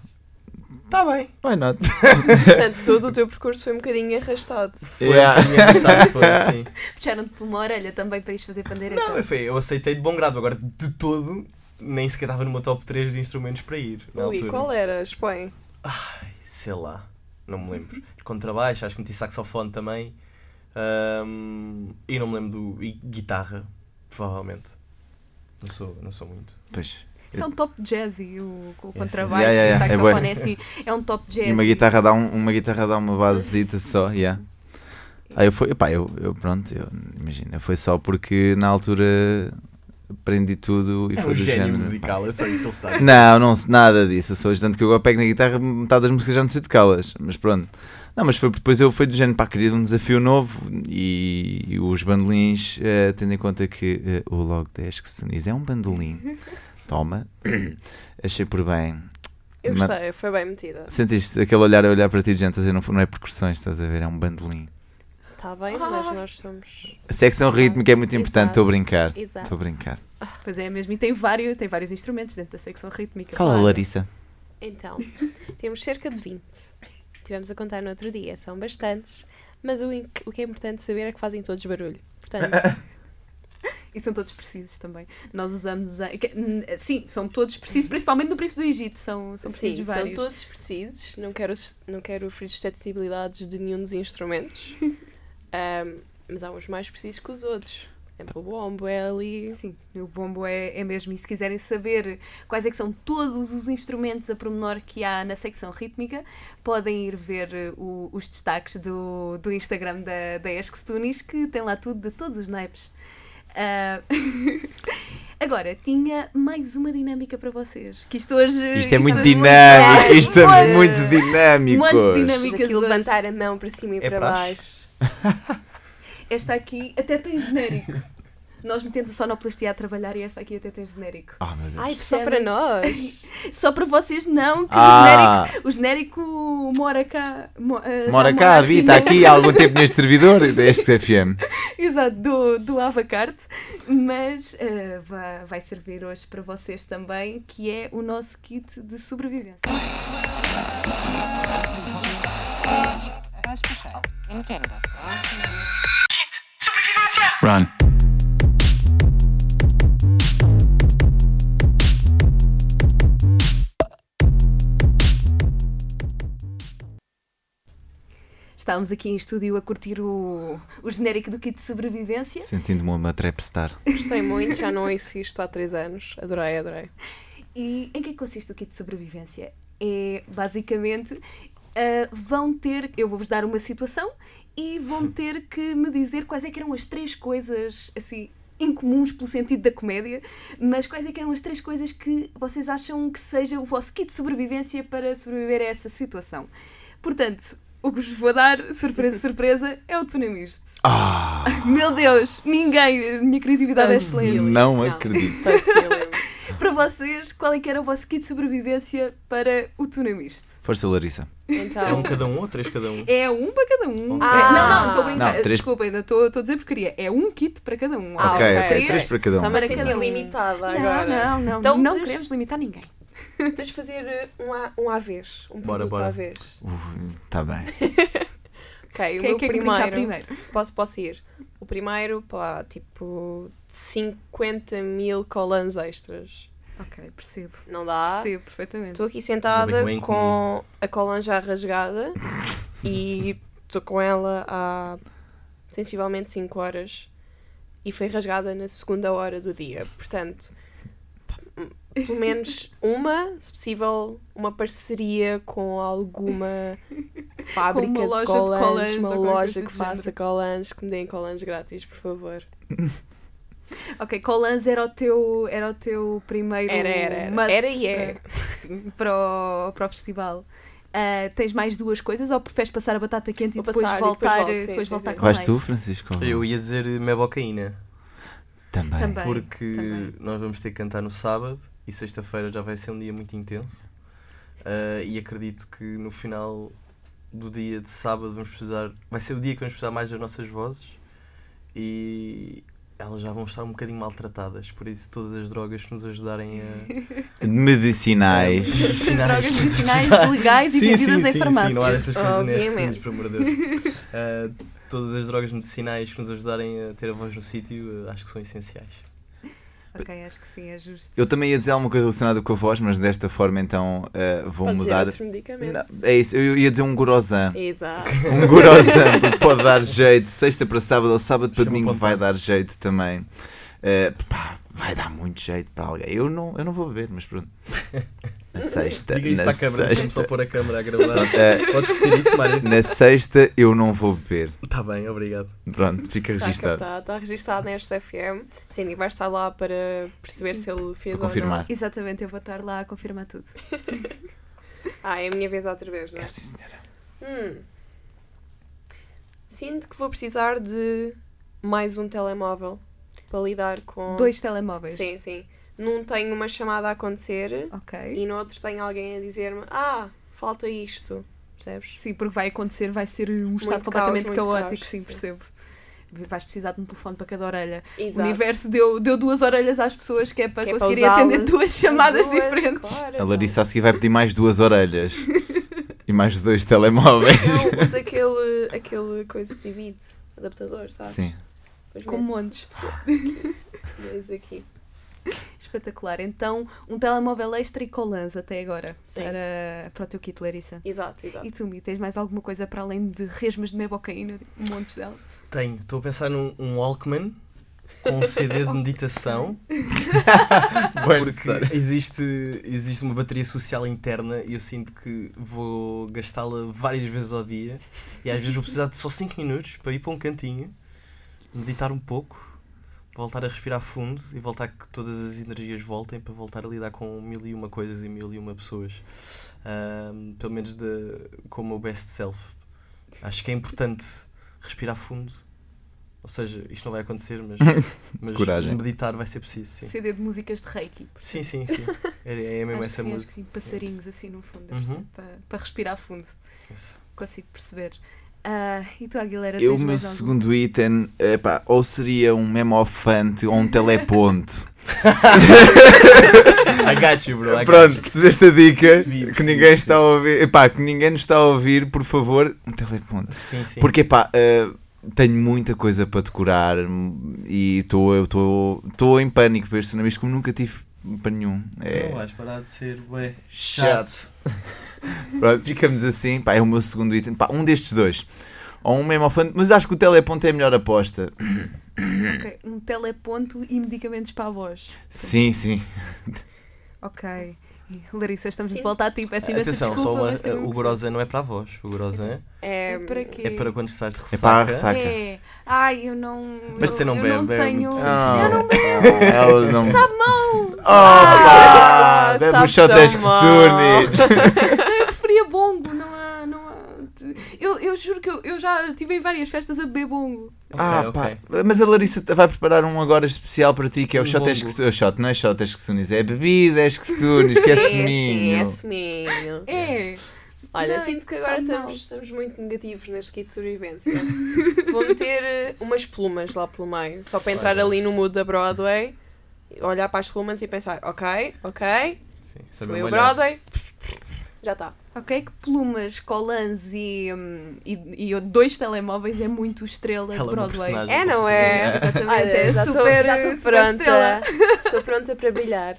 tá bem. Why not? Portanto, todo o teu percurso foi um bocadinho arrastado. Foi Yeah. minha arrastado, foi assim. Puxaram-te por uma orelha também para ires fazer pandeireta. Não, foi, eu aceitei de bom grado, agora de todo nem sequer estava no meu top 3 de instrumentos para ir. Ui, altura. qual era? Expõe. sei lá, não me lembro. Contrabaixo, acho que meti saxofone também. Ahm, e não me lembro do. E guitarra, provavelmente. Não sou, não sou muito. Pois. Isso é um top jazzy, o, o sim. contrabaixo, Yeah, yeah, o yeah, é saxofone é, assim, é um top jazzy. E uma guitarra dá, um- uma, guitarra dá uma basezita só, yeah. Aí eu fui, pá, eu, eu pronto, eu, imagina, foi só porque na altura aprendi tudo e É foi um do gênio género. musical, é só isso que ele está pá. Não, não, nada disso, eu sou tanto que eu pego na guitarra, metade das músicas já não sei de calas, mas pronto. Não, mas foi depois eu fui do género, pá, queria um desafio novo e, e os bandolins, eh, tendo em conta que eh, o Log 10 que se diz é um bandolim, toma, achei por bem. Eu gostei, foi bem metida. Sentiste aquele olhar a olhar para ti gente a dizer não, não é percussões, estás a ver? É um bandolim. Está bem, mas nós somos. A secção rítmica é muito importante, estou a brincar. Exato. Estou a brincar. Pois é, mesmo, e tem vários, tem vários instrumentos dentro da secção rítmica. Fala, claro. Larissa. Então, temos cerca de 20. Tivemos a contar no outro dia, são bastantes, mas o, o que é importante saber é que fazem todos barulho. Portanto, E são todos precisos também. Nós usamos. A... Sim, são todos precisos, principalmente no Príncipe do Egito. São, são precisos sim, vários. são todos precisos. Não quero, não quero ferir suscetibilidades de nenhum dos instrumentos, Ahm, mas há uns mais precisos que os outros. Por exemplo, o bombo é ali. Sim, o bombo é, é mesmo. E se quiserem saber quais é que são todos os instrumentos a pormenor que há na secção rítmica, podem ir ver eh, o- os destaques do, do Instagram da, da Esques Tunis, que tem lá tudo de todos os naipes. Ah, Agora, tinha mais uma dinâmica para vocês. Que isto hoje. Isto é muito hoje- dinâmico, isto é muito dinâmico. hoje. dinâmicas aqui levantar a mão para cima e É para praxe. baixo. Esta aqui até tem genérico. Nós metemos a sonoplastia a trabalhar e esta aqui até tem genérico. Oh, meu Deus. Ai, só para nós. Só para vocês não, que Ah. o, genérico, o genérico mora cá. mo- eh, Mora cá, vi, está aqui há algum tempo neste servidor deste FM. Exato, do, do Avacarte. Mas eh, vai, vai servir hoje para vocês também, que é o nosso kit de sobrevivência. Run. Estávamos aqui em estúdio a curtir o, o genérico do kit de sobrevivência. Sentindo-me uma trapstar. Gostei muito, já não ouço isto há três anos. Adorei, adorei. E em que é consiste o kit de sobrevivência? É basicamente ah, vão ter, eu vou-vos dar uma situação e vão ter que me dizer quais é que eram as três coisas assim incomuns pelo sentido da comédia, mas quais é que eram as três coisas que vocês acham que seja o vosso kit de sobrevivência para sobreviver a essa situação. Portanto, o que vos vou dar, surpresa, surpresa, é o Tunamiste. Ah, Meu Deus, ninguém, a minha criatividade é excelente. não acredito. Facílimo. Para vocês, qual é que era o vosso kit de sobrevivência para o tuna misto? Força, Larissa. Então, É um cada um ou três cada um? É um para cada um. Ah. É- não, não, estou a brincar. Não, três- Desculpa, ainda estou a dizer porcaria. É um kit para cada um. Ah, ok, ok. ok. Três para cada um. Está-me a sentir um. limitada Não, agora. não, não. Então, não deixa- queremos limitar ninguém. Tens de fazer uh, um à, um à vez. Um Bora, produto bora. à vez. Está bem. Ok, o Quem meu primeiro. primeiro? Posso, posso ir. O primeiro, pá, tipo 50 mil colãs extras. Ok, percebo. Não dá. Percebo perfeitamente. Estou aqui sentada com a colã já rasgada e estou com ela há sensivelmente 5 horas e foi rasgada na segunda hora do dia. Portanto, pelo menos uma, se possível, uma parceria com alguma fábrica uma loja de colãs, uma loja que faça colãs, que me deem colãs grátis, por favor. Ok, Colans era o teu, era o teu primeiro Era, era, era. must Era e é. para, sim, para, o, para o festival. Ah, tens mais duas coisas ou preferes passar a batata quente Vou e depois passar e depois voltar, volto, depois sim, voltar sim. com Vais mais? tu, Francisco? Eu ia dizer mebocaína. Também. Também. Porque também. nós vamos ter que cantar no sábado e sexta-feira já vai ser um dia muito intenso. Ah, e acredito que no final do dia de sábado vamos precisar. Vai ser o dia que vamos precisar mais das nossas vozes e elas já vão estar um bocadinho maltratadas. Por isso, todas as drogas que nos ajudarem a. Medicinais. Drogas medicinais legais e Sim, vendidas sim, em farmácias. Sim, não há dessas coisas Obviamente. por amor de Deus. Ah, todas as drogas medicinais que nos ajudarem a ter a voz no sítio, ah, acho que são essenciais. Ok, acho que sim, é justo. Eu também ia dizer alguma coisa relacionada com a voz, mas desta forma então eh, vou Pode dizer mudar. outro medicamento. Não, é isso, eu ia dizer um gorosan. Exato. Um gorosan, porque pode dar jeito. Sexta para sábado ou sábado para Chama domingo vai dar jeito também. Eh, pá, vai dar muito jeito para alguém. Eu não, eu não vou beber, mas pronto. Na sexta. Diga isso na para a câmara, deixa-me sexta, só pôr a câmara a gravar. Eh, Podes repetir isso, Mário? na sexta eu não vou beber. Está bem, obrigado. Pronto, fica Está registado. captado, está registado na RCFM. Sim, e vai estar lá para perceber se ele fez Para ou confirmar. Exatamente, eu vou estar lá a confirmar tudo. não. Ah, é a minha vez outra vez, não é? É sim, senhora. Hum. Sinto que vou precisar de mais um telemóvel para lidar com. Dois telemóveis. Sim, sim. Num tenho uma chamada a acontecer Ok. e no outro tenho alguém a dizer-me: Ah, falta isto. Percebes? Sim, porque vai acontecer, vai ser um estado Muito completamente caos, caótico, caos, sim, sim. percebo. Vais precisar de um telefone para cada orelha. O Exato. universo deu, deu duas orelhas às pessoas que é para Que é para conseguirem atender usá-las. duas chamadas Duas, diferentes. claro, A. Larissa a seguir vai pedir mais duas orelhas e mais dois telemóveis. Não, usa aquele, aquele coisa que divide, adaptador, sabes? Sim. Depois Com montes. dois aqui. Espetacular. Então, um telemóvel extra e colãs até agora Sim. para, para o teu kit, Larissa. Exato, exato. E tu, Mi, tens mais alguma coisa para além de resmas de mebocaína? Montes dela? Tenho, estou a pensar num um Walkman com um CD de meditação. porque existe, existe uma bateria social interna e eu sinto que vou gastá-la várias vezes ao dia e às vezes vou precisar de só 5 minutos para ir para um cantinho, meditar um pouco, voltar a respirar fundo e voltar que todas as energias voltem para voltar a lidar com mil e uma coisas e mil e uma pessoas. Pelo menos de, com o meu best self. Acho que é importante respirar fundo. Ou seja, isto não vai acontecer, mas, mas Coragem. meditar vai ser preciso. Sim, CD de músicas de Reiki. sim, sim. sim. É, é mesmo acho essa sim, acho música. que sim. Passarinhos assim no fundo, Uhum. para, para respirar fundo. Isso. Consigo perceber. Ah, e tu, Aguilera, Eu, o meu mais algum? segundo item, epá, ou seria um memofante ou um teleponto. I got you, bro. I got Pronto, you. percebeste a dica Percebi, que percebi, ninguém está a percebi. ouvir. Epá, que ninguém nos está a ouvir, por favor, um teleponto. Sim, sim. Porque, epá, eh, tenho muita coisa para decorar e estou eu estou em pânico para este tsunami, como nunca tive para nenhum. Tu É não vais parar de ser ué, chato. Pronto, ficamos assim. Pá, é o meu segundo item. Pá, um destes dois. Ou um memofante, mas acho que o teleponto é a melhor aposta. Ok, Um teleponto e medicamentos para a voz. Sim, sim. Ok. Larissa, estamos de Sim. volta a ti. Peço imensa Atenção, desculpa, só o Gorosan não é para a voz. O Gorosan É, É para quê? é para quando estás de É para a ressaca. ressaca. É. Ai, eu não. Mas eu, você não eu bebe, não é tenho. muito Ah, Eu não bebo. Ela não. Sabe mal. Oh! Ah, sabe os shot tão que se turnes. Eu. Eu, juro que eu, eu já estive em várias festas a beber bongo. ah, ok. pá. Mas a Larissa vai preparar um agora especial para ti, que é o Um shot bongo. esque o shot, não é shot sunis, é bebida sunis, que é Sim, sim, seminho. é seminho. É. Olha, Não, sinto que sabe agora mal. estamos, estamos muito negativos neste kit de sobrevivência. Vou meter eh, umas plumas lá pelo meio, só para entrar ali no mood da Broadway, olhar para as plumas e pensar, ok, ok, Sim, sou saber eu molhar. Broadway, já está. Ok, que plumas, colãs e, hum, e, e dois telemóveis é muito estrela de Ela é uma Broadway. É, não é? Exatamente, Olha, é já estou super- já estou super pronta. estrela. Estou pronta para brilhar.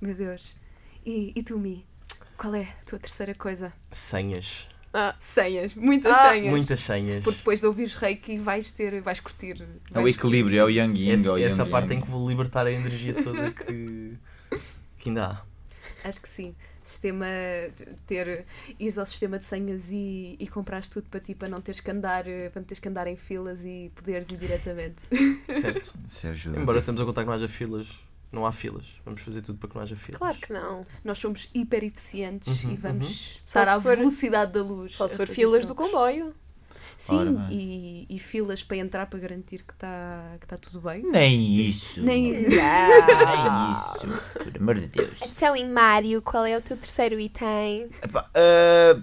Meu Deus. E, e tu, Mi? Qual é a tua terceira coisa? Senhas. Ah, Senhas, muitas Ah, senhas. Muitas senhas. Porque depois de ouvires reiki vais ter, vais curtir. É o vais equilíbrio, é o yang yin. Essa, é o essa yang parte yang. em que vou libertar a energia toda que, que ainda há. Acho que sim. Sistema ter ires ao sistema de senhas e, e comprares tudo para ti para não teres que andar, eh, para não teres que andar em filas e poderes ir diretamente. Certo? Isso ajuda. Embora estamos a contar que não haja filas, não há filas. Vamos fazer tudo para que não haja filas. claro que não. Nós somos hiper eficientes Uhum, e vamos uhum. estar se à for- velocidade da luz. Só se a for fazer filas do comboio. Sim, e, e filas para entrar para garantir que está que tá tudo bem. Nem isso. Nem Nem isso. Por amor de Deus. Então, em Mário, qual é o teu terceiro item? Epá, ah,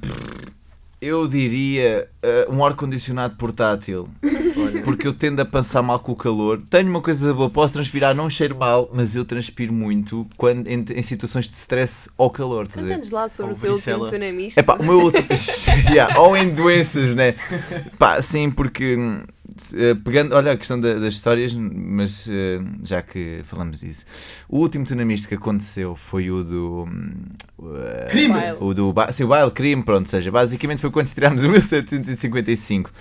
eu diria ah, um ar-condicionado portátil. Porque eu tendo a passar mal com o calor. Tenho uma coisa boa, posso transpirar, não cheiro mal, mas eu transpiro muito quando, em, em situações de stress ou calor. Conta-nos lá sobre Ou o teu último tunamisto. Epá, o meu outro. Yeah, ou em doenças, né? Pá, sim, porque. Eh, Pegando, olha a questão da- das histórias, mas eh, já que falamos disso, o último tunamisto que aconteceu foi o do. eh, Crime! O do sim, o baile crime, pronto, ou seja, basicamente foi quando tirámos o 1755.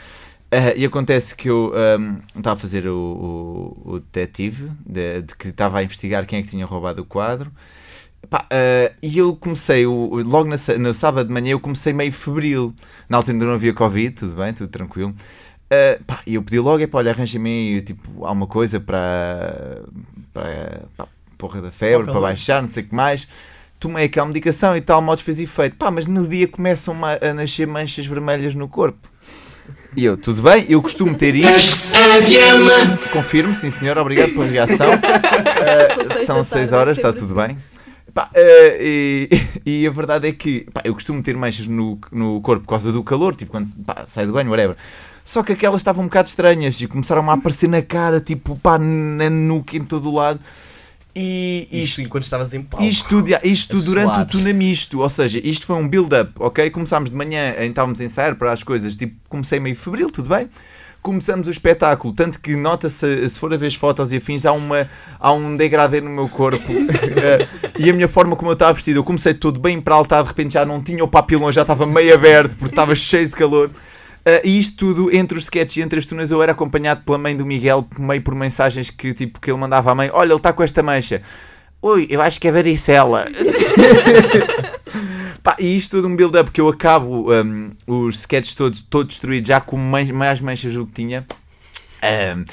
Eh, e acontece que eu hum, estava a fazer o, o, o detetive de, de que estava a investigar quem é que tinha roubado o quadro. Pá, eh, e eu comecei, o, logo na no sábado de manhã, eu comecei meio febril. Na altura ainda não havia Covid, tudo bem, tudo tranquilo. Eh, pá, e eu pedi logo, é pá, olha, arranja-me aí, tipo, alguma coisa para, para, para porra da febre, Para para baixar, não sei o que mais. Tomei aquela medicação e tal, modos fez efeito. Pá, mas no dia começam a nascer manchas vermelhas no corpo. E eu, tudo bem, eu costumo ter isto. Confirmo, sim senhor, obrigado pela reação. Eh, São seis são da 6 tarde, horas, está tudo bem. Pá, eh, e, e a verdade é que pá, eu costumo ter manchas no, no corpo por causa do calor, tipo quando pá, sai do banho, whatever. Só que aquelas estavam um bocado estranhas e começaram a aparecer na cara, tipo, pá, na nuca, em todo o lado. E Isto isto, enquanto estavas em palco. isto, tudo- isto durante suar. o tunamisto, ou seja, isto foi um build-up, ok? Começámos de manhã, em- estávamos a ensaiar para as coisas, tipo, comecei meio febril, tudo bem? Começamos o espetáculo, tanto que nota-se, se for a ver as fotos e afins, há, uma, há um degradê no meu corpo Eh, e a minha forma como eu estava vestido, eu comecei todo bem para altar, de repente já não tinha o papilão, já estava meio aberto porque estava cheio de calor. Eh, e isto tudo, entre os sketches e entre as tunas, eu era acompanhado pela mãe do Miguel, meio por mensagens que, tipo, que ele mandava à mãe: Olha, ele está com esta mancha. Ui, eu acho que é varicela. Pá, e isto tudo um build-up que eu acabo um, os sketches todos, todos destruídos, já com man- mais manchas do que tinha. Um,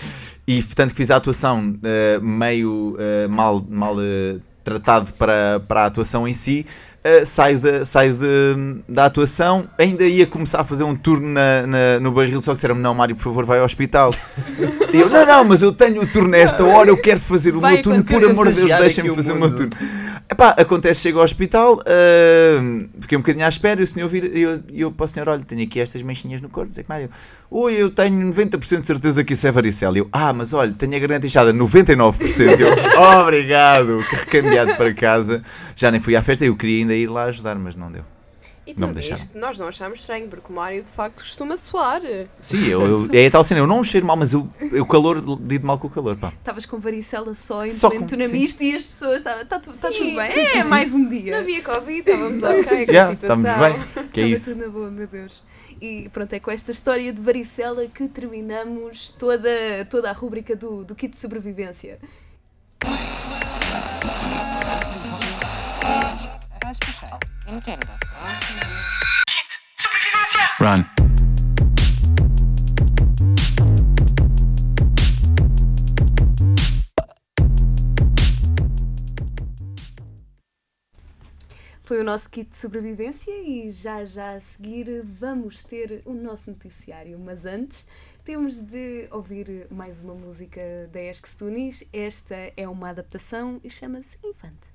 e tanto que fiz a atuação uh, meio uh, mal, mal uh, tratado para, para a atuação em si. Uh, saio da, saio de- da atuação, ainda ia começar a fazer um turno na, na- no barril, só que disseram-me: Não, Mário, por favor, vai ao hospital. e eu: Não, não, mas eu tenho o turno nesta hora, eu quero fazer o Vai meu turno, por amor de Deus, deixem-me fazer o meu turno. Epá, acontece, chego ao hospital, ah, fiquei um bocadinho à espera e o senhor vira, e eu, eu para o senhor, olha, tenho aqui estas manchinhas no corpo, o que mais. Eu, Ui, eu tenho 90% de certeza que isso é varicela. Eu, ah, mas olha, tenho a garganta inchada 99%. Eu, obrigado, que recambiado para casa. Já nem fui à festa, eu queria ainda ir lá ajudar, mas não deu. E Não tudo me deixaram. isto nós não achámos estranho, porque o Mário de facto costuma suar. Sim, eu, eu- é a tal cena, eu não cheiro mal, mas eu, eu calor, lido mal com o calor, pá. Estavas com varicela só em Só pleno tunamisto e as pessoas. Está tá, tá tudo bem? sim, sim, é sim. mais um Não dia. havia Covid, estávamos ok com a Yeah, situação. estamos bem, que é Estava isso. tudo na boa, meu Deus. E pronto, é com esta história de varicela que terminamos toda, toda a rúbrica do, do kit de sobrevivência. Run. Foi o nosso kit de sobrevivência e já já a seguir vamos ter o nosso noticiário. Mas antes temos de ouvir mais uma música da Esques Tunis. Esta é uma adaptação e chama-se Infante.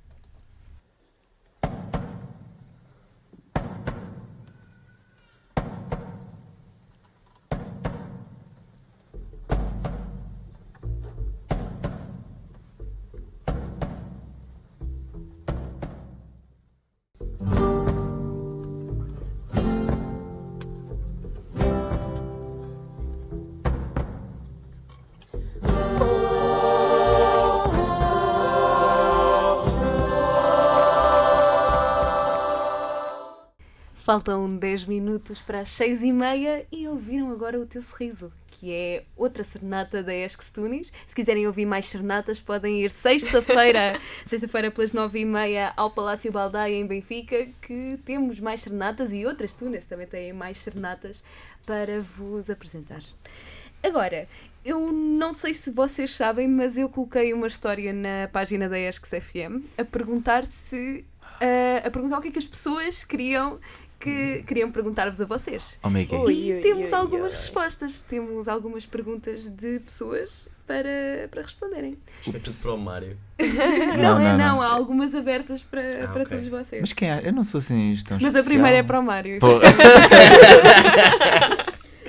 Faltam 10 minutos para as 6 e meia e ouviram agora o teu sorriso, que é outra serenata da Esques Tunis. Se quiserem ouvir mais serenatas, podem ir sexta-feira, sexta-feira pelas 9 e meia ao Palácio Baldaia em Benfica, que temos mais serenatas e outras tunas também têm mais serenatas para vos apresentar. Agora, eu não sei se vocês sabem, mas eu coloquei uma história na página da Esques FM a perguntar se uh, a perguntar o que é que as pessoas queriam que queriam perguntar-vos a vocês. Oh. E ui, temos ui, algumas ui. respostas, temos algumas perguntas de pessoas para, para responderem. Isto é tudo para o Mário. Não, Não, é não, não, há algumas abertas para, Ah, para ok. todos vocês. Mas quem é? Eu não sou assim tão Mas a primeira é para o Mário.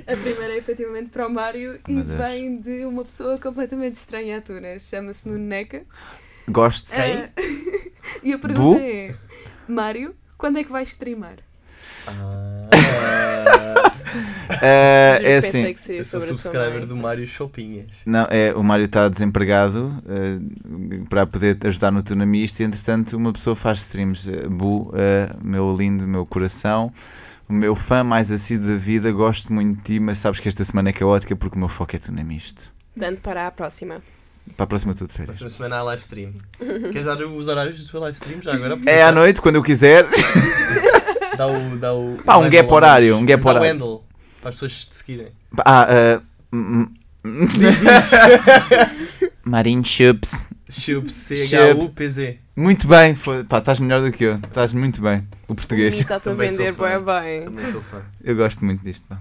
A primeira é efetivamente para o Mário e vem de uma pessoa completamente estranha à Tunas. Chama-se Nuno Neca. Gosto. Ah, e a pergunta Bu? é: Mário, quando é que vais streamar? Ah, Juro, é pensei assim. Eu sou subscriber do Mário Chopinhas. Não, é, o Mário está desempregado eh, para poder ajudar no Tunamista e entretanto uma pessoa faz streams. Eh, Bu, eh, meu lindo, meu coração, o meu fã mais assíduo da vida, gosto muito de ti, mas sabes que esta semana é caótica porque o meu foco é Tunamista. Portanto, para a próxima. Para a próxima de férias. Próxima semana há live stream. Queres dar os horários do teu live stream já agora? É à noite, quando eu quiser. Dá o. Dá o Pá, um gap horário, um gap dá o horário. handle, para as pessoas te seguirem. Ah, eh, hum, hum. Marinho Chups. Chup, C-H-U-P-Z. Muito bem, foi, pá, estás melhor do que eu. Estás muito bem. O português. Está-te a vender bem bem. Também sou fã. Eu gosto muito disto. Pá.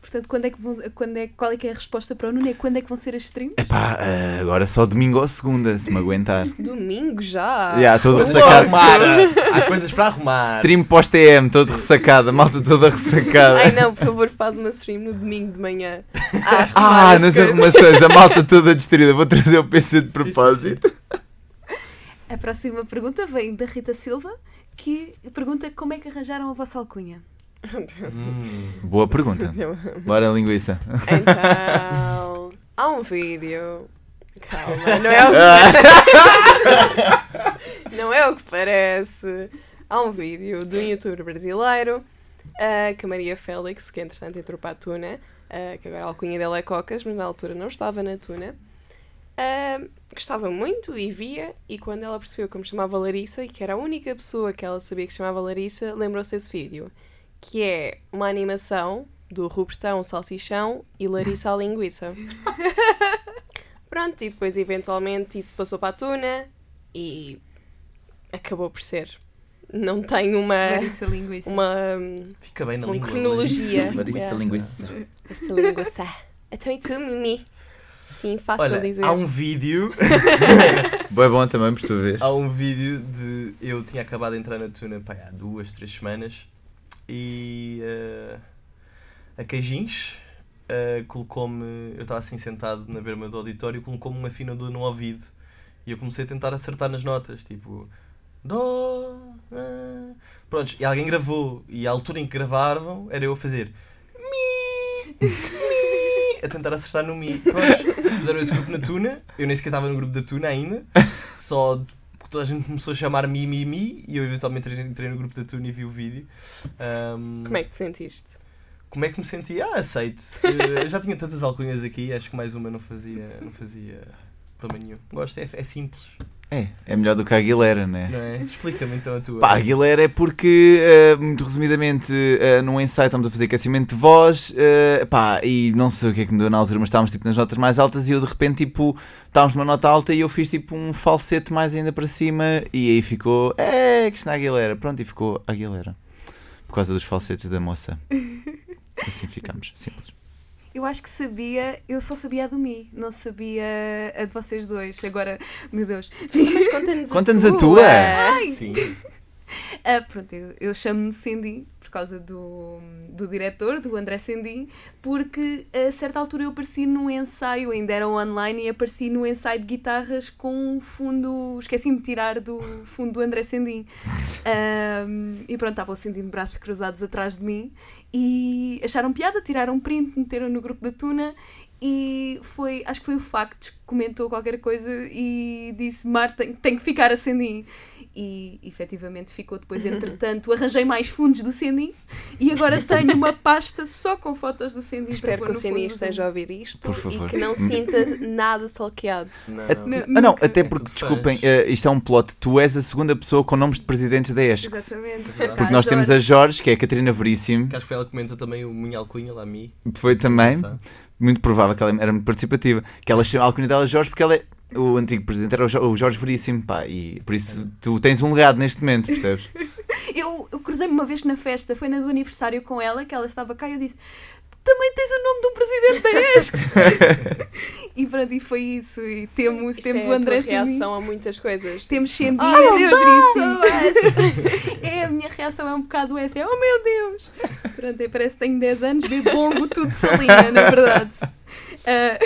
Portanto, quando é que vão, quando é, qual é que é a resposta para o Nuno? É quando é que vão ser as streams? Epá, eh, agora só domingo ou segunda, se me aguentar. Domingo já. Já, todo Para ressacado. arrumar. Há coisas para arrumar. Stream pós-TM, todo ressacado, a malta toda ressacada. Ai não, por favor, faz uma stream no domingo de manhã. Ah, as nas coisas. arrumações, a malta toda distraída. Vou trazer o PC de Sim, sim, propósito. A próxima pergunta vem da Rita Silva, que pergunta como é que arranjaram a vossa alcunha. Hum. Boa pergunta. Bora, linguiça. Então, há um vídeo. Calma, não é o que, não é o que parece. Há um vídeo de um youtuber brasileiro, ah, que a Maria Félix, que entretanto entrou para a Tuna, ah, que agora a alcunha dela é Cocas, mas na altura não estava na Tuna. ah, gostava muito e via, e quando ela percebeu que me chamava Larissa, e que era a única pessoa que ela sabia que se chamava Larissa, lembrou-se desse vídeo, que é uma animação do Rupertão Salsichão e Larissa a Linguiça. Pronto, e depois eventualmente isso passou para a Tuna e acabou por ser. Não tem uma. Larissa Linguiça. uma. Fica bem na Com língua. cronologia. Larissa Yeah. linguiça. Esta linguiça. Então e tu, Mimi? Sim, fácil Olha, dizer. há um vídeo. Boa bom também, por sua vez. há um vídeo de. Eu tinha acabado de entrar na Tuna pá, há duas, três semanas e. eh, a Queijinhos eh, colocou-me. Eu estava assim sentado na berma do auditório, colocou-me um afinador no ouvido e eu comecei a tentar acertar nas notas, tipo. Dó. ah. E alguém gravou e a altura em que gravavam era eu a fazer. Mi. Mi. A tentar acertar no Mi. Prontos, puseram esse grupo na Tuna, eu nem sequer estava no grupo da Tuna ainda, só toda a gente começou a chamar Mi, Mi e eu eventualmente entrei, no grupo da Tuna e vi o vídeo. Ahm, Como é que te sentiste? como é que me senti? Ah, aceito. Eh, já tinha tantas alcunhas aqui, acho que mais uma não fazia, não fazia problema nenhum. Gosto, é, é simples. É, é melhor do que a Aguilera, né? Não é? Explica-me então a tua. Pá, a Aguilera é porque, eh, muito resumidamente, eh, num ensaio estamos a fazer aquecimento de voz, eh, pá, e não sei o que é que me deu na altura, mas estávamos tipo nas notas mais altas e eu de repente, tipo, estávamos numa nota alta e eu fiz tipo um falsete mais ainda para cima e aí ficou, é, Cristina Aguilera, pronto, e ficou Aguilera. Por causa dos falsetes da moça. Assim ficamos, simples. Eu acho que sabia, eu só sabia a do Mi, não sabia a de vocês dois. Agora, meu Deus. Mas conta-nos Conta-nos a a tua. tua. Ai. Sim. Ah, pronto, eu, eu chamo-me Cindy por causa do, do diretor, do André Cindy, porque a certa altura eu apareci num ensaio, ainda era online, e apareci no ensaio de guitarras com um fundo. Esqueci-me de tirar do fundo do André Cindy. E pronto, estava o Cindy de braços cruzados atrás de mim e acharam piada, tiraram um print, meteram no grupo da Tuna. E foi, acho que foi o Factos que comentou qualquer coisa e disse: Marta, tem, que ficar a Cindy e efetivamente ficou depois, entretanto, arranjei mais fundos do Cindy e agora tenho uma pasta só com fotos do Cindy. Espero que o do esteja a ouvir isto Por favor. e que não sinta nada stalkeado. Não, Ah, não. ah, não, até porque, desculpem, eh, isto é um plot. Tu és a segunda pessoa com nomes de presidentes da ESCS. Exatamente. Porque Porque nós temos a Jorge, que é a Catarina Veríssimo, Que acho que foi ela que comentou também o Minha Alcunha lá a mim. foi também, muito provável que ela era muito participativa, que ela chama a alcunha dela Jorge porque ela é, o antigo presidente era o Jo- o Jorge Veríssimo, pá, e por isso tu tens um legado neste momento, percebes? Eu, eu cruzei-me uma vez na festa, foi na do aniversário com ela, que ela estava cá e eu disse: Também tens o nome de um presidente da ESC. e pronto, e foi isso. E temos, Isto temos é o a André Cindy. reação a muitas coisas. Temos Cindy. Ai, meu Deus, Veríssimo. É, a minha reação é um bocado essa. É, oh meu Deus! Pronto, eu parece que tenho 10 anos, bebo bongo, tudo salinha, na verdade. Ah,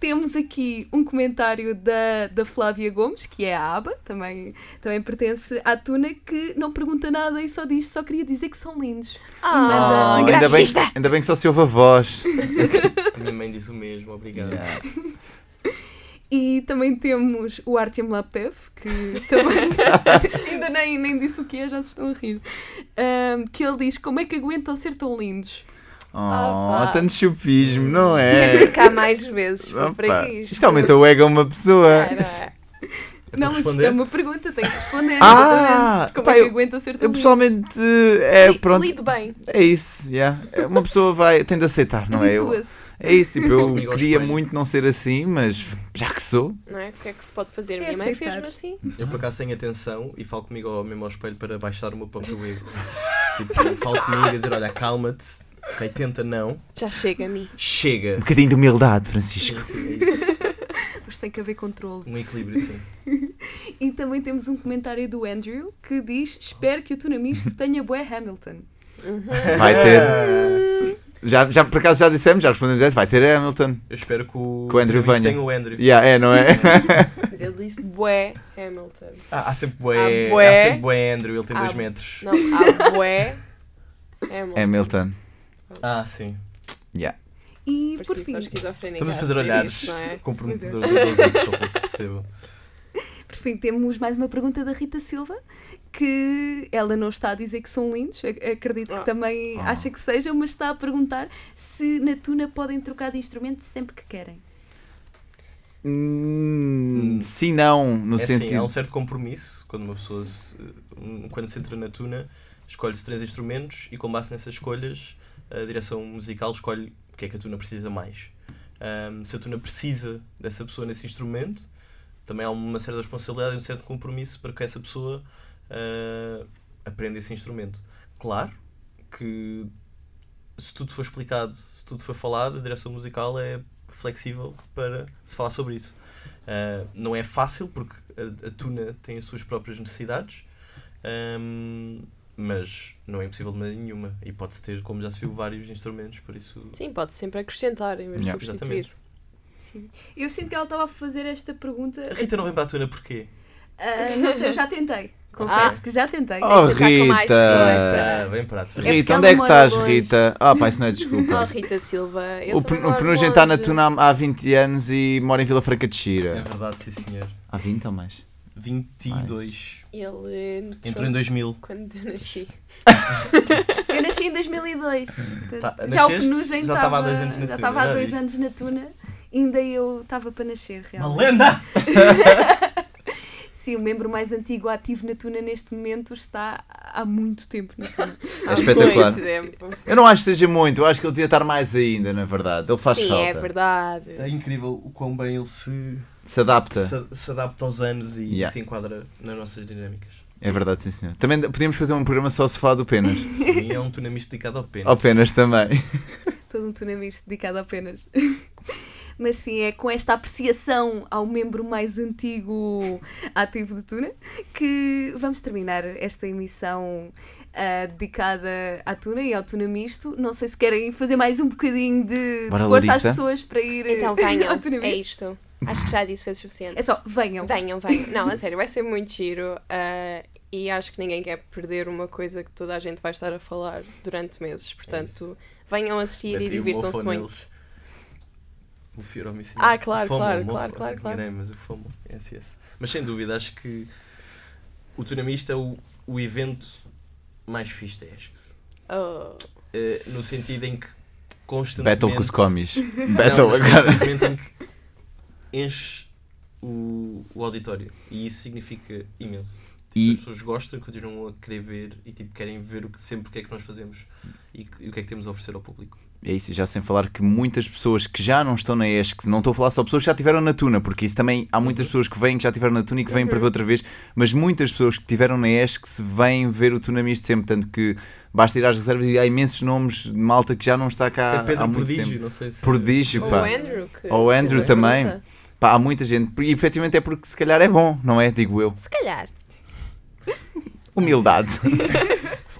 temos aqui um comentário da, da Flávia Gomes, que é a Aba, também, também pertence à Tuna, que não pergunta nada e só diz, só queria dizer que são lindos. Ah, Manda- ainda, bem, ainda bem que só se ouve a voz. A minha mãe diz o mesmo, obrigado. E também temos o Artyom Laptev, que também ainda nem, nem disse o que é, já se estão a rir. Ahm, que ele diz: Como é que aguentam ser tão lindos? Oh, Ah, pá. tanto chupismo, não é? ficar mais vezes foi Opa, para isto. isto aumenta o ego a uma pessoa. É, não é? Mas isto responder? é uma pergunta, tenho que responder. Ah, exatamente. Como pá, é que eu- aguentam ser tão Eu pessoalmente, é, Li- pronto, Lido bem. é isso, yeah. É, uma pessoa vai, tem de aceitar, não é? Eu, é isso, tipo, eu queria muito não ser assim, mas já que sou, Não é? O que é que se pode fazer? É Minha mãe fez-me assim. Eu por acaso tenho atenção e falo comigo ao, mesmo ao espelho para baixar o meu próprio ego. tipo, falo comigo a dizer, olha, calma-te, ok, tenta não, Já chega a mim. chega. um bocadinho de humildade, Francisco. Sim, sim, é. Mas tem que haver controle. Um equilíbrio, sim. E também temos um comentário do Andrew que diz: Espero que o Tunamisto tenha bué Hamilton. Vai ter. Já, já, por acaso já dissemos, já respondemos essa, vai ter Hamilton. Eu espero que o, Que o Andrew venha. tenha o Andrew. Yeah, é, não é? Mas ele disse bué Hamilton. Ah, há sempre bué, Há bué. há sempre bué Andrew, ele tem Há- 2 metros. Não, há bué Hamilton. Hamilton. Ah, sim. Yeah. E por fim, Estamos a fazer dizer olhares não é? comprometedores uns aos outros, só para que percebam. por fim, temos mais uma pergunta da Rita Silva que ela não está a dizer que são lindos, ac- acredito que Ah. também Ah. acha que sejam, mas está a perguntar se na Tuna podem trocar de instrumento sempre que querem. Hum, sim, não, no é assim, sentido. há um certo compromisso quando uma pessoa se, quando se entra na tuna escolhe-se três instrumentos e com base nessas escolhas a direção musical escolhe o que é que a tuna precisa mais. Ahm, se a tuna precisa dessa pessoa nesse instrumento também há uma certa responsabilidade e um certo compromisso para que essa pessoa ah, aprenda esse instrumento. Claro que se tudo for explicado se tudo for falado a direção musical é flexível para se falar sobre isso. Uh, não é fácil porque a, a tuna tem as suas próprias necessidades, um, mas não é impossível de maneira nenhuma. E pode-se ter, como já se viu, vários instrumentos, por isso. Sim, pode sempre acrescentar em vez de substituir. Exatamente. Sim. Eu sinto que ela estava a fazer esta pergunta. A Rita não vem para a tuna porquê? Ah, não sei, eu já tentei. Confesso Ah. que já tentei. Oh, mais Rita. Ah, vem para a tuna. É Rita, porque onde é que estás, longe. Rita? Ah, pá, isso não é Oh, desculpa. Rita Silva, eu O, Penugem está na. Tuna há há 20 anos e mora em Vila Franca de É Xira. verdade, sim senhor. Há 20 ou mais? 22. Ele entrou, Entrou em 2000. quando eu nasci. Eu nasci em 2002. portanto, Tá, já o? Penugem Já estava há dois anos na já Tuna, estava há já dois anos na Tuna. Ainda eu estava para nascer, realmente. Malenda! Sim, o membro mais antigo ativo na Tuna neste momento está há muito tempo na Tuna. É espetacular. Muito tempo. Eu não acho que seja muito, eu acho que ele devia estar mais ainda, na verdade. Ele faz Sim, falta. é verdade. É incrível o quão bem ele se, Se adapta. se, se adapta aos anos e Yeah. se enquadra nas nossas dinâmicas. É verdade, sim senhor. Também podíamos fazer um programa só se falar do Penas. E é um tunamista dedicado ao pena. Ao Penas também. Todo um tunamista dedicado apenas. Mas sim, é com esta apreciação ao membro mais antigo ativo de Tuna que vamos terminar esta emissão ah, dedicada à Tuna e ao Tuna Misto. Não sei se querem fazer mais um bocadinho de, de Bora, força Larissa. às pessoas para ir Então ao Tuna é Misto. isto. Acho que já disse vezes suficiente. É só, venham. Venham, venham. Não, a sério, vai ser muito giro. ah, e acho que ninguém quer perder uma coisa que toda a gente vai estar a falar durante meses. Portanto, isso. venham assistir e divirtam-se muito. neles. O Fior homicida. Ah, claro, O FOMO, claro, claro, claro, claro. Enganei, mas o FOMO, SS. Mas sem dúvida, acho que o Tunamista é o, o evento mais fixe da ESCS. Oh, Eh, no sentido em que constantemente... Battle com os comis. Battle agora. constantemente em que enche o, o auditório. E isso significa imenso. Tipo, E- As pessoas gostam, continuam a querer ver e tipo, querem ver o que, sempre o que é que nós fazemos e, que- e o que é que temos a oferecer ao público. É isso, e já sem falar que muitas pessoas que já não estão na ESC, não estou a falar só pessoas que já estiveram na Tuna, porque isso também há muitas pessoas que vêm que já estiveram na Tuna e que vêm para ver outra vez, mas muitas pessoas que estiveram na ESC se vêm ver o Tuna Misto sempre, tanto que basta ir às reservas e há imensos nomes de malta que já não está cá Até Pedro há muito Prodígio, tempo. não sei se. Prodígio, ou pá. o Andrew. Que Ou o Andrew também. pergunta. Pá, há muita gente, e efetivamente é porque se calhar é bom, não é? Digo eu. Se calhar. Humildade.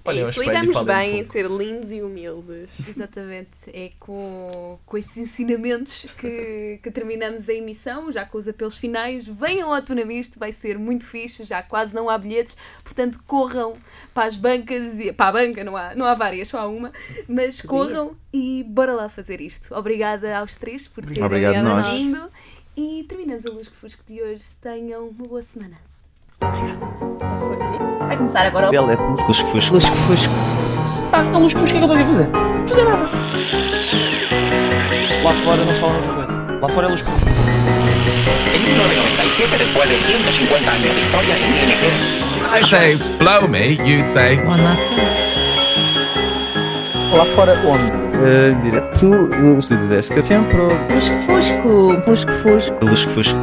Olha, é ao isso, lidamos falem um bem em ser lindos e humildes. Exatamente, é com, com estes ensinamentos que, que terminamos a emissão, já com os apelos finais. Venham ao Tunamisto, vai ser muito fixe, já quase não há bilhetes, portanto corram para as bancas, e, para a banca, não há, não há várias, só há uma, mas corram e bora lá fazer isto. Obrigada aos três por terem Obrigado a nós. vindo e terminamos o Lusco Fusco de hoje. Tenham uma boa semana. Vai começar agora o Dele é fusco. Lusco-fusco. Lusco-Fusco. Tá, a luz fusca, o que é que eu estou aqui a fazer? Não fazer nada. Lá fora não se fala noutra coisa. Lá fora é luz fusca. En 1997, después de 150 años de historia en el ejército, I say blow me, you'd say One last kiss. Lá fora onde? Uh, direto do estúdio da STFM para o Lusco-Fusco. Lusco-Fusco. Lusco-fusco.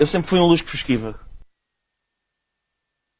Eu sempre fui um luz fusquiva.